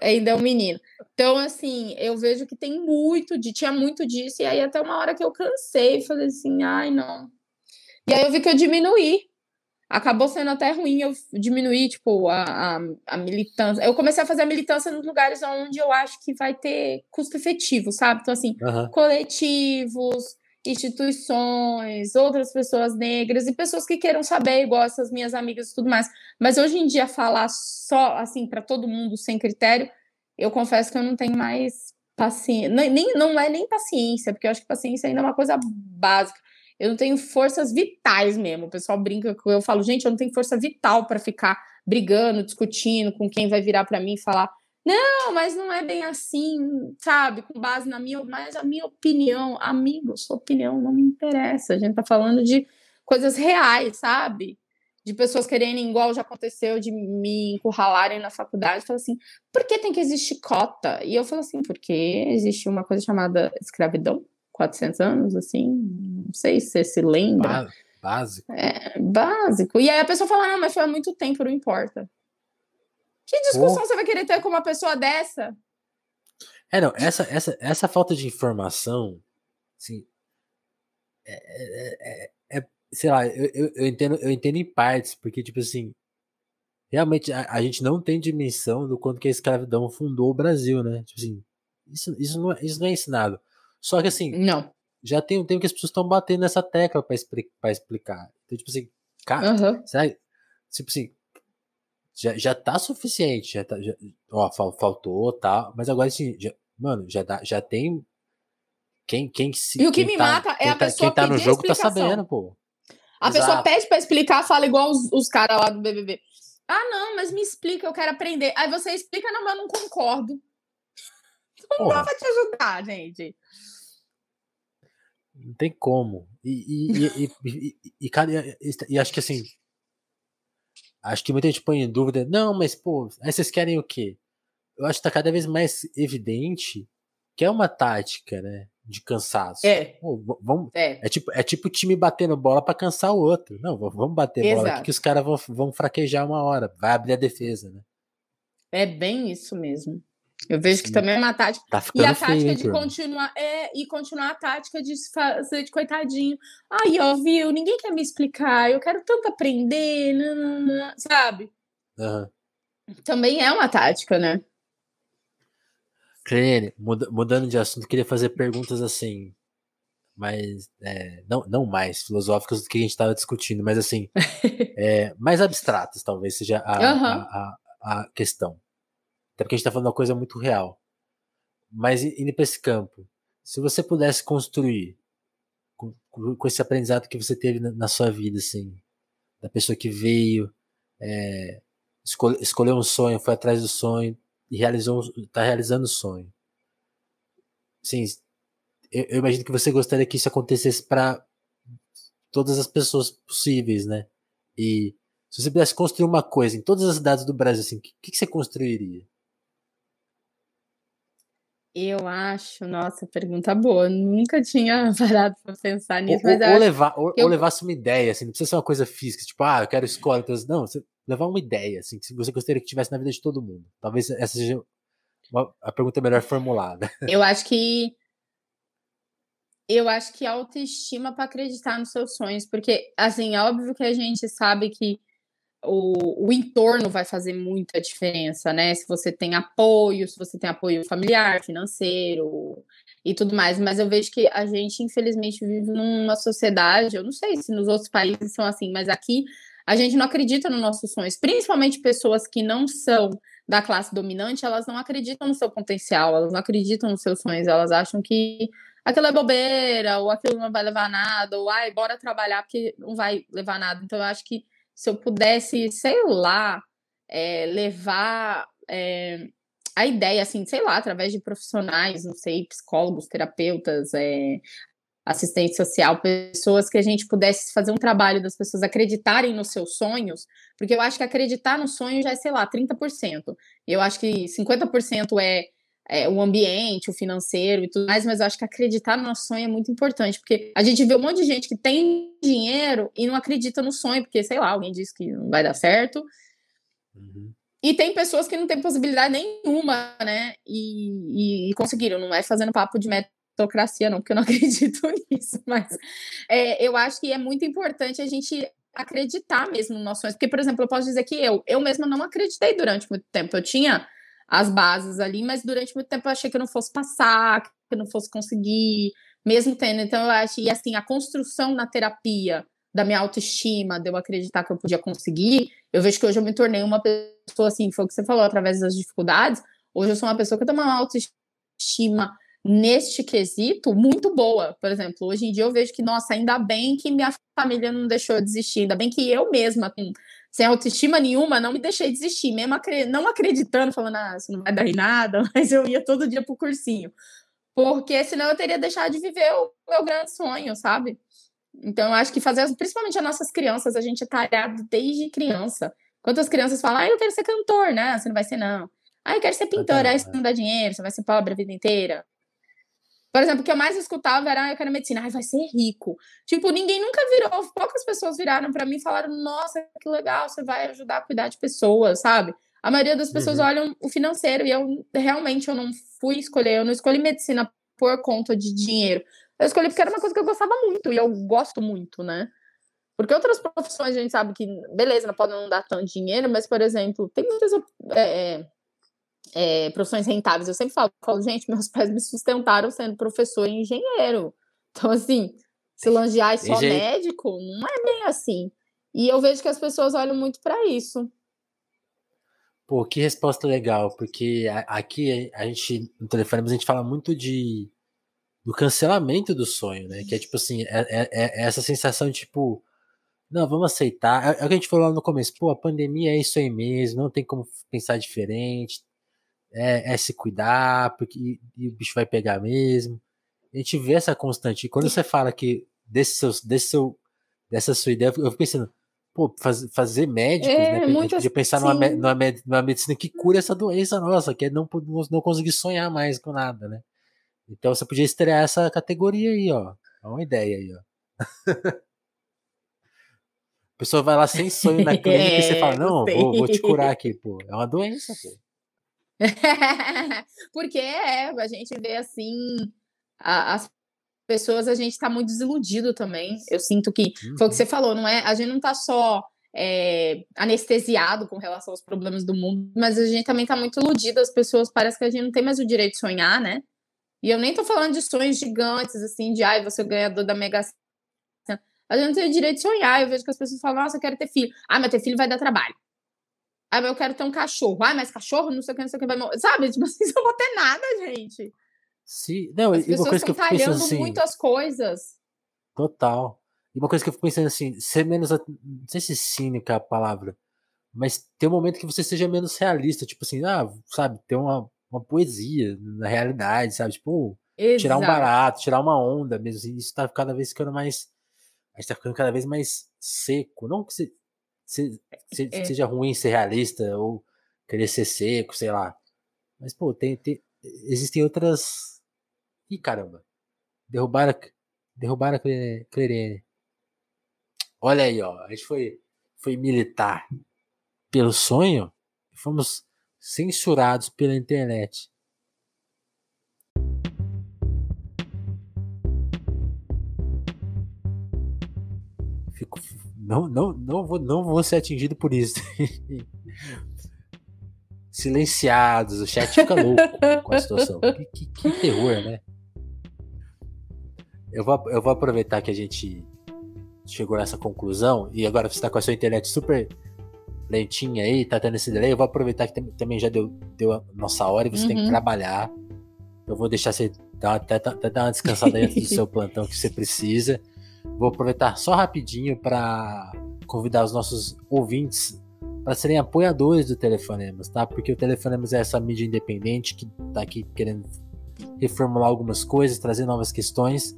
ainda é um menino. Então, assim, eu vejo que tem muito, de, tinha muito disso, e aí até uma hora que eu cansei, falei assim, ai, não. E aí eu vi que eu diminuí. Acabou sendo até ruim eu diminuir, tipo, a, a, a militância. Eu comecei a fazer a militância nos lugares onde eu acho que vai ter custo efetivo, sabe? Então, assim, uhum. coletivos, instituições, outras pessoas negras e pessoas que queiram saber, igual essas minhas amigas e tudo mais. Mas hoje em dia, falar só assim para todo mundo sem critério, eu confesso que eu não tenho mais paciência. Nem, não é nem paciência, porque eu acho que paciência ainda é uma coisa básica. Eu não tenho forças vitais mesmo. O pessoal brinca com eu falo, gente, eu não tenho força vital para ficar brigando, discutindo com quem vai virar para mim e falar não, mas não é bem assim, sabe? Com base na minha, mas a minha opinião, amigo, sua opinião não me interessa. A gente tá falando de coisas reais, sabe? De pessoas querendo, igual já aconteceu, de me encurralarem na faculdade, falar assim, por que tem que existir cota? E eu falo assim, porque existe uma coisa chamada escravidão, 400 anos, assim, não sei se você se lembra. Básico. É, básico. E aí a pessoa fala, não, mas foi há muito tempo, não importa. Que discussão oh. você vai querer ter com uma pessoa dessa? É, não, essa, essa, essa falta de informação, assim, é, é, é, é sei lá, eu, eu, eu, entendo, eu entendo em partes, porque, tipo assim, realmente a, a, gente não tem dimensão do quanto que a escravidão fundou o Brasil, né? Tipo assim, isso, isso, não, é, isso não é ensinado. Só que, assim, não. já tem um tempo que as pessoas estão batendo nessa tecla para explicar. Então, tipo assim, cara, uhum. será, tipo assim, já, já tá suficiente. Já tá, já, ó, faltou, tá. Mas agora assim, já, mano, já, dá, já tem. Quem, quem se. E o que me tá, mata é a tá, pessoa. Quem tá no jogo tá sabendo, pô. A Exato. pessoa pede pra explicar, fala igual os, os caras lá do BBB. Ah, não, mas me explica, eu quero aprender. Aí você explica, não, mas eu não concordo. Não dá pra te ajudar, gente. Não tem como. E, e, e, e, e, cara, e, acho que assim, Acho que muita gente põe em dúvida, não, mas pô, aí vocês querem o quê? Eu acho que tá cada vez mais evidente que é uma tática, né? De cansaço. É. Pô, vamos, é. é tipo é tipo o time batendo bola para cansar o outro. Não, vamos bater Exato. bola aqui que os caras vão, vão fraquejar uma hora. Vai abrir a defesa, né? É bem isso mesmo. Eu vejo que também é uma tática. Tá e a tática feio, de continuar é e continuar a tática de fazer de coitadinho. Ai, ó, viu? Ninguém quer me explicar. Eu quero tanto aprender, nanana, sabe? Uhum. Também é uma tática, né? Clene, mudando de assunto, queria fazer perguntas assim, mas é, não, não mais filosóficas do que a gente estava discutindo, mas assim, é, mais abstratas, talvez seja a, uhum. a, a, a questão. Até porque a gente tá falando uma coisa muito real. Mas indo para esse campo, se você pudesse construir com, com esse aprendizado que você teve na, na, sua vida, assim, da pessoa que veio, é, escolhe, escolheu um sonho, foi atrás do sonho e está realizando o sonho. Sim, eu, eu, imagino que você gostaria que isso acontecesse para todas as pessoas possíveis, né? E se você pudesse construir uma coisa em todas as cidades do Brasil, assim, o que, que você construiria? Eu acho, nossa, pergunta boa. Nunca tinha parado para pensar nisso. Ou, ou levar, ou, eu... ou, levasse uma ideia, assim, não precisa ser uma coisa física, tipo, ah, eu quero escola. Então, não, você levar uma ideia, assim, que você gostaria que tivesse na vida de todo mundo. Talvez essa seja uma, a pergunta melhor formulada. Eu acho que eu acho que autoestima para acreditar nos seus sonhos, porque assim, é óbvio que a gente sabe que o, o entorno vai fazer muita diferença, né? Se você tem apoio, se você tem apoio familiar, financeiro e tudo mais. Mas eu vejo que a gente, infelizmente, vive numa sociedade, eu não sei se nos outros países são assim, mas aqui a gente não acredita nos nossos sonhos. Principalmente pessoas que não são da classe dominante, elas não acreditam no seu potencial, elas não acreditam nos seus sonhos, elas acham que aquilo é bobeira, ou aquilo não vai levar nada, ou ai, bora trabalhar porque não vai levar nada. Então eu acho que se eu pudesse, sei lá, é, levar é, a ideia, assim, sei lá, através de profissionais, não sei, psicólogos, terapeutas, é, assistente social, pessoas que a gente pudesse fazer um trabalho das pessoas acreditarem nos seus sonhos, porque eu acho que acreditar no sonho já é, sei lá, 30%. Eu acho que 50% é é, o ambiente, o financeiro e tudo mais, mas eu acho que acreditar no nosso sonho é muito importante, porque a gente vê um monte de gente que tem dinheiro e não acredita no sonho, porque, sei lá, alguém disse que não vai dar certo. Uhum. E tem pessoas que não têm possibilidade nenhuma, né? E, e, e, conseguiram. Não é fazendo papo de meritocracia, não, porque eu não acredito nisso. Mas é, eu acho que é muito importante a gente acreditar mesmo nos nossos sonhos. Porque, por exemplo, eu posso dizer que eu, eu mesma não acreditei durante muito tempo. Eu tinha as bases ali, mas durante muito tempo eu achei que eu não fosse passar, que eu não fosse conseguir, mesmo tendo. Então eu acho, e assim, a construção na terapia da minha autoestima, de eu acreditar que eu podia conseguir, eu vejo que hoje eu me tornei uma pessoa assim, foi o que você falou, através das dificuldades. Hoje eu sou uma pessoa que tem uma autoestima neste quesito muito boa. Por exemplo, hoje em dia eu vejo que, nossa, ainda bem que minha família não deixou eu desistir, ainda bem que eu mesma, com sem autoestima nenhuma, não me deixei desistir, mesmo acre não acreditando, falando, ah, isso não vai dar em nada, mas eu ia todo dia pro cursinho. Porque senão eu teria deixado de viver o meu grande sonho, sabe? Então, eu acho que fazer, principalmente as nossas crianças, a gente é talhado desde criança. Quantas crianças falam, ah, eu quero ser cantor, né? Você não vai ser, não. Ah, eu quero ser pintor, aí você não dá dinheiro, você vai ser pobre a vida inteira. Por exemplo, o que eu mais escutava era, ah, eu quero medicina, ai, vai ser rico. Tipo, ninguém nunca virou, poucas pessoas viraram para mim e falaram, nossa, que legal, você vai ajudar a cuidar de pessoas, sabe? A maioria das pessoas uhum. olham o financeiro e eu realmente eu não fui escolher, eu não escolhi medicina por conta de dinheiro. Eu escolhi porque era uma coisa que eu gostava muito e eu gosto muito, né? Porque outras profissões a gente sabe que, beleza, não podem não dar tanto dinheiro, mas, por exemplo, tem muitas é, é, profissões rentáveis. Eu sempre falo, falo, gente, meus pais me sustentaram sendo professor e engenheiro. Então, assim, se langear é só Engen... médico, não é bem assim. E eu vejo que as pessoas olham muito para isso. Pô, que resposta legal, porque aqui a gente, no telefone, a gente fala muito de do cancelamento do sonho, né? Que é tipo assim, é, é, é essa sensação de tipo, não, vamos aceitar. É, é o que a gente falou lá no começo, pô, a pandemia é isso aí mesmo, não tem como pensar diferente, é, é se cuidar, porque e, e o bicho vai pegar mesmo. A gente vê essa constante. E quando você fala que desse seu, desse seu, dessa sua ideia, eu fico pensando, pô, faz, fazer médicos, é, né? A gente podia pensar numa, numa, numa, medicina que cura essa doença nossa, que é não, não conseguir sonhar mais com nada, né? Então você podia estrear essa categoria aí, ó. É uma ideia aí, ó. A pessoa vai lá sem sonho na clínica é, e você fala, não, vou, vou, te curar aqui, pô. É uma doença, pô. Porque é, a gente vê assim, a, as pessoas, a gente está muito desiludido também. Eu sinto que foi o que uhum. você falou, não é? A gente não está só é, anestesiado com relação aos problemas do mundo, mas a gente também está muito iludido. As pessoas parece que a gente não tem mais o direito de sonhar, né? E eu nem tô falando de sonhos gigantes, assim, de ai, você é o ganhador da Mega Sena. A gente não tem o direito de sonhar. Eu vejo que as pessoas falam, nossa, eu quero ter filho. Ah, mas ter filho vai dar trabalho. Ah, mas eu quero ter um cachorro. Ah, mas cachorro, não sei o que, não sei o que vai morrer. Sabe? Tipo assim, eu vou ter nada, gente. Se, não, As uma pessoas coisa que eu estão talhando assim, muito as coisas. total. E uma coisa que eu fico pensando assim, ser menos, não sei se cínica é a palavra, mas ter um momento que você seja menos realista, tipo assim, ah, sabe, ter uma, uma poesia na realidade, sabe? Tipo, tirar um Exato. barato, tirar uma onda mesmo. assim, isso tá cada vez ficando mais. A gente tá ficando cada vez mais seco. Não que se, se- se- É. seja ruim ser realista ou querer ser seco, sei lá. Mas, pô, tem, tem- existem outras. Ih, caramba. Derrubaram, a- derrubaram a Cle- Clerene. Olha aí, ó. A gente foi, foi militar pelo sonho e fomos censurados pela internet. Fico, não, não, não, vou, não vou ser atingido por isso. Silenciados, o chat fica louco com a situação. Que, que- que terror, né? Eu vou, eu vou aproveitar que a gente chegou nessa conclusão e agora você está com a sua internet super lentinha aí, tá tendo esse delay. Eu vou aproveitar que tam- também já deu, deu a nossa hora e você tem que Uhum. trabalhar. Eu vou deixar você dar, até, até dar uma descansada aí antes do seu plantão que você precisa. Vou aproveitar só rapidinho para convidar os nossos ouvintes para serem apoiadores do Telefonemas, tá? Porque o Telefonemas é essa mídia independente que tá aqui querendo reformular algumas coisas, trazer novas questões.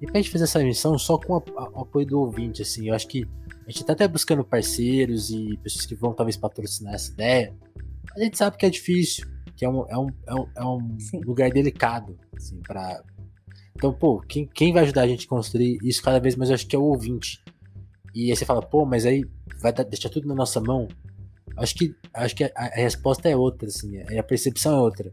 E pra gente fazer essa missão só com o apoio do ouvinte, assim, eu acho que a gente tá até buscando parceiros e pessoas que vão talvez patrocinar essa ideia. A gente sabe que é difícil, que é um, é um, é um, é um lugar delicado, assim, pra... Então, pô, quem, quem vai ajudar a gente a construir isso cada vez mais, eu acho que é o ouvinte. E aí você fala, pô, mas aí vai deixar tudo na nossa mão? Acho que, acho que a, a resposta é outra, assim, a, a percepção é outra.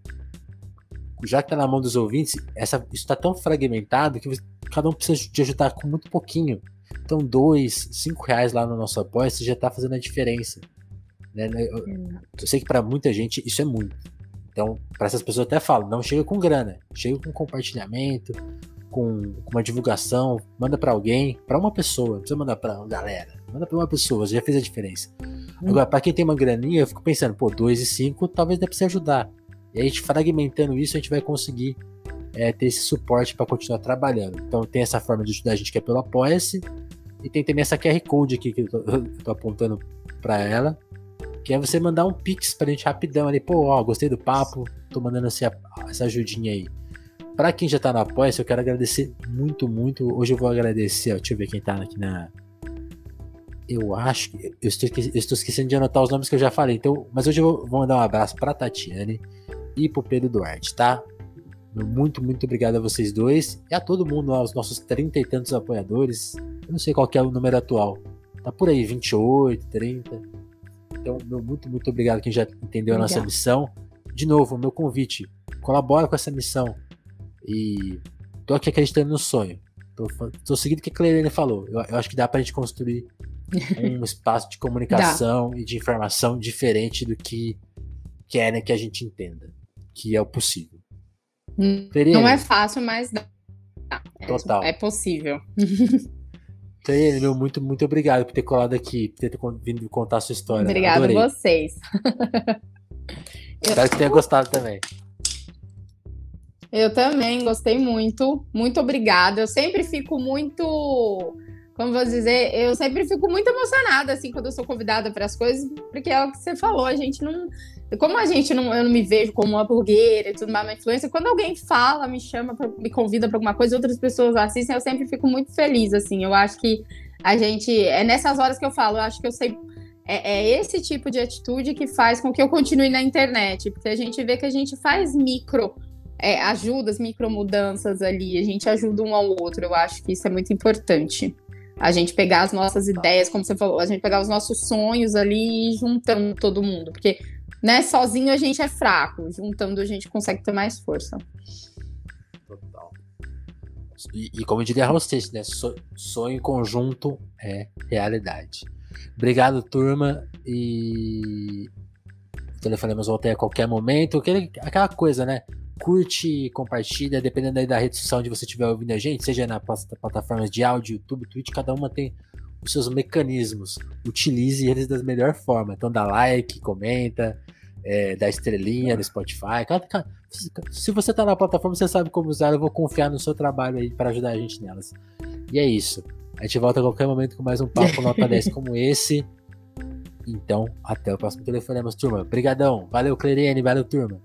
Já que tá na mão dos ouvintes, essa, isso tá tão fragmentado que você- cada um precisa de ajudar com muito pouquinho. Então, dois, cinco reais lá no nosso apoio, você já tá fazendo a diferença. Né? Eu, eu sei que para muita gente isso é muito. Então, para essas pessoas eu até falo, não chega com grana, chega com compartilhamento, com, com uma divulgação, manda para alguém, para uma pessoa, não precisa mandar para uma galera, manda para uma pessoa, você já fez a diferença. Agora, para quem tem uma graninha, eu fico pensando, pô, 2 e 5 talvez dê pra você ajudar. E aí, a gente fragmentando isso, a gente vai conseguir é, ter esse suporte para continuar trabalhando. Então, tem essa forma de ajudar a gente que é pelo Apoia-se, e tem também essa QR Code aqui que eu tô, eu tô apontando para ela, que é você mandar um pix pra gente rapidão ali, pô, ó, gostei do papo, tô mandando essa, essa ajudinha aí. Pra quem já tá no Apoia-se, eu quero agradecer muito, muito. Hoje eu vou agradecer, ó, deixa eu ver quem tá aqui na, eu acho que. Eu estou, eu estou esquecendo de anotar os nomes que eu já falei. Então, mas hoje eu vou, vou mandar um abraço pra Tatiane e pro Pedro Duarte, tá? Muito, muito obrigado a vocês dois e a todo mundo, aos nossos trinta e tantos apoiadores. Eu não sei qual é o número atual. Tá por aí, 28, 30. Então, meu muito, muito obrigado quem já entendeu a nossa missão. De novo, meu convite. Colabora com essa missão. E tô aqui acreditando no sonho. Tô, tô seguindo o que a Cleirene falou. Eu, eu acho que dá pra gente construir um espaço de comunicação e de informação diferente do que querem que a gente entenda, que é o possível. Cleirene, Não é fácil, mas dá. É- Total. É possível. Cleirene, meu muito, muito obrigado por ter colado aqui, por ter vindo contar a sua história. Obrigada a vocês. Espero que tenha gostado também. Eu também gostei muito. Muito obrigada. Eu sempre fico muito. Como vou dizer? Eu sempre fico muito emocionada, assim, quando eu sou convidada para as coisas, porque é o que você falou, a gente não. Como a gente não. Eu não me vejo como uma blogueira e tudo mais, uma influência, quando alguém fala, me chama, pra- me convida para alguma coisa, outras pessoas assistem, eu sempre fico muito feliz, assim. Eu acho que a gente. É nessas horas que eu falo, eu acho que eu sei. É, é esse tipo de atitude que faz com que eu continue na internet, porque a gente vê que a gente faz micro é, ajudas, micromudanças ali, a gente ajuda um ao outro. Eu acho que isso é muito importante. A gente pegar as nossas ideias, como você falou, a gente pegar os nossos sonhos ali e juntando todo mundo. Porque, né, sozinho a gente é fraco, juntando a gente consegue ter mais força. Total. E, e como diria Seixas, né? So- sonho em conjunto é realidade. Obrigado, turma. E o telefonemos volta aí a qualquer momento. Aquele- aquela coisa, né? Curte, compartilha, dependendo aí da rede social onde você estiver ouvindo a gente, seja na plataformas de áudio, YouTube, Twitch, cada uma tem os seus mecanismos. Utilize eles da melhor forma. Então dá like, comenta, é, da estrelinha no Spotify. Se você tá na plataforma, você sabe como usar. Eu vou confiar no seu trabalho aí para ajudar a gente nelas. E é isso. A gente volta a qualquer momento com mais um papo nota 10 como esse. Então, até o próximo telefonema, turma. Obrigadão. Valeu, Cleriane. Valeu, turma.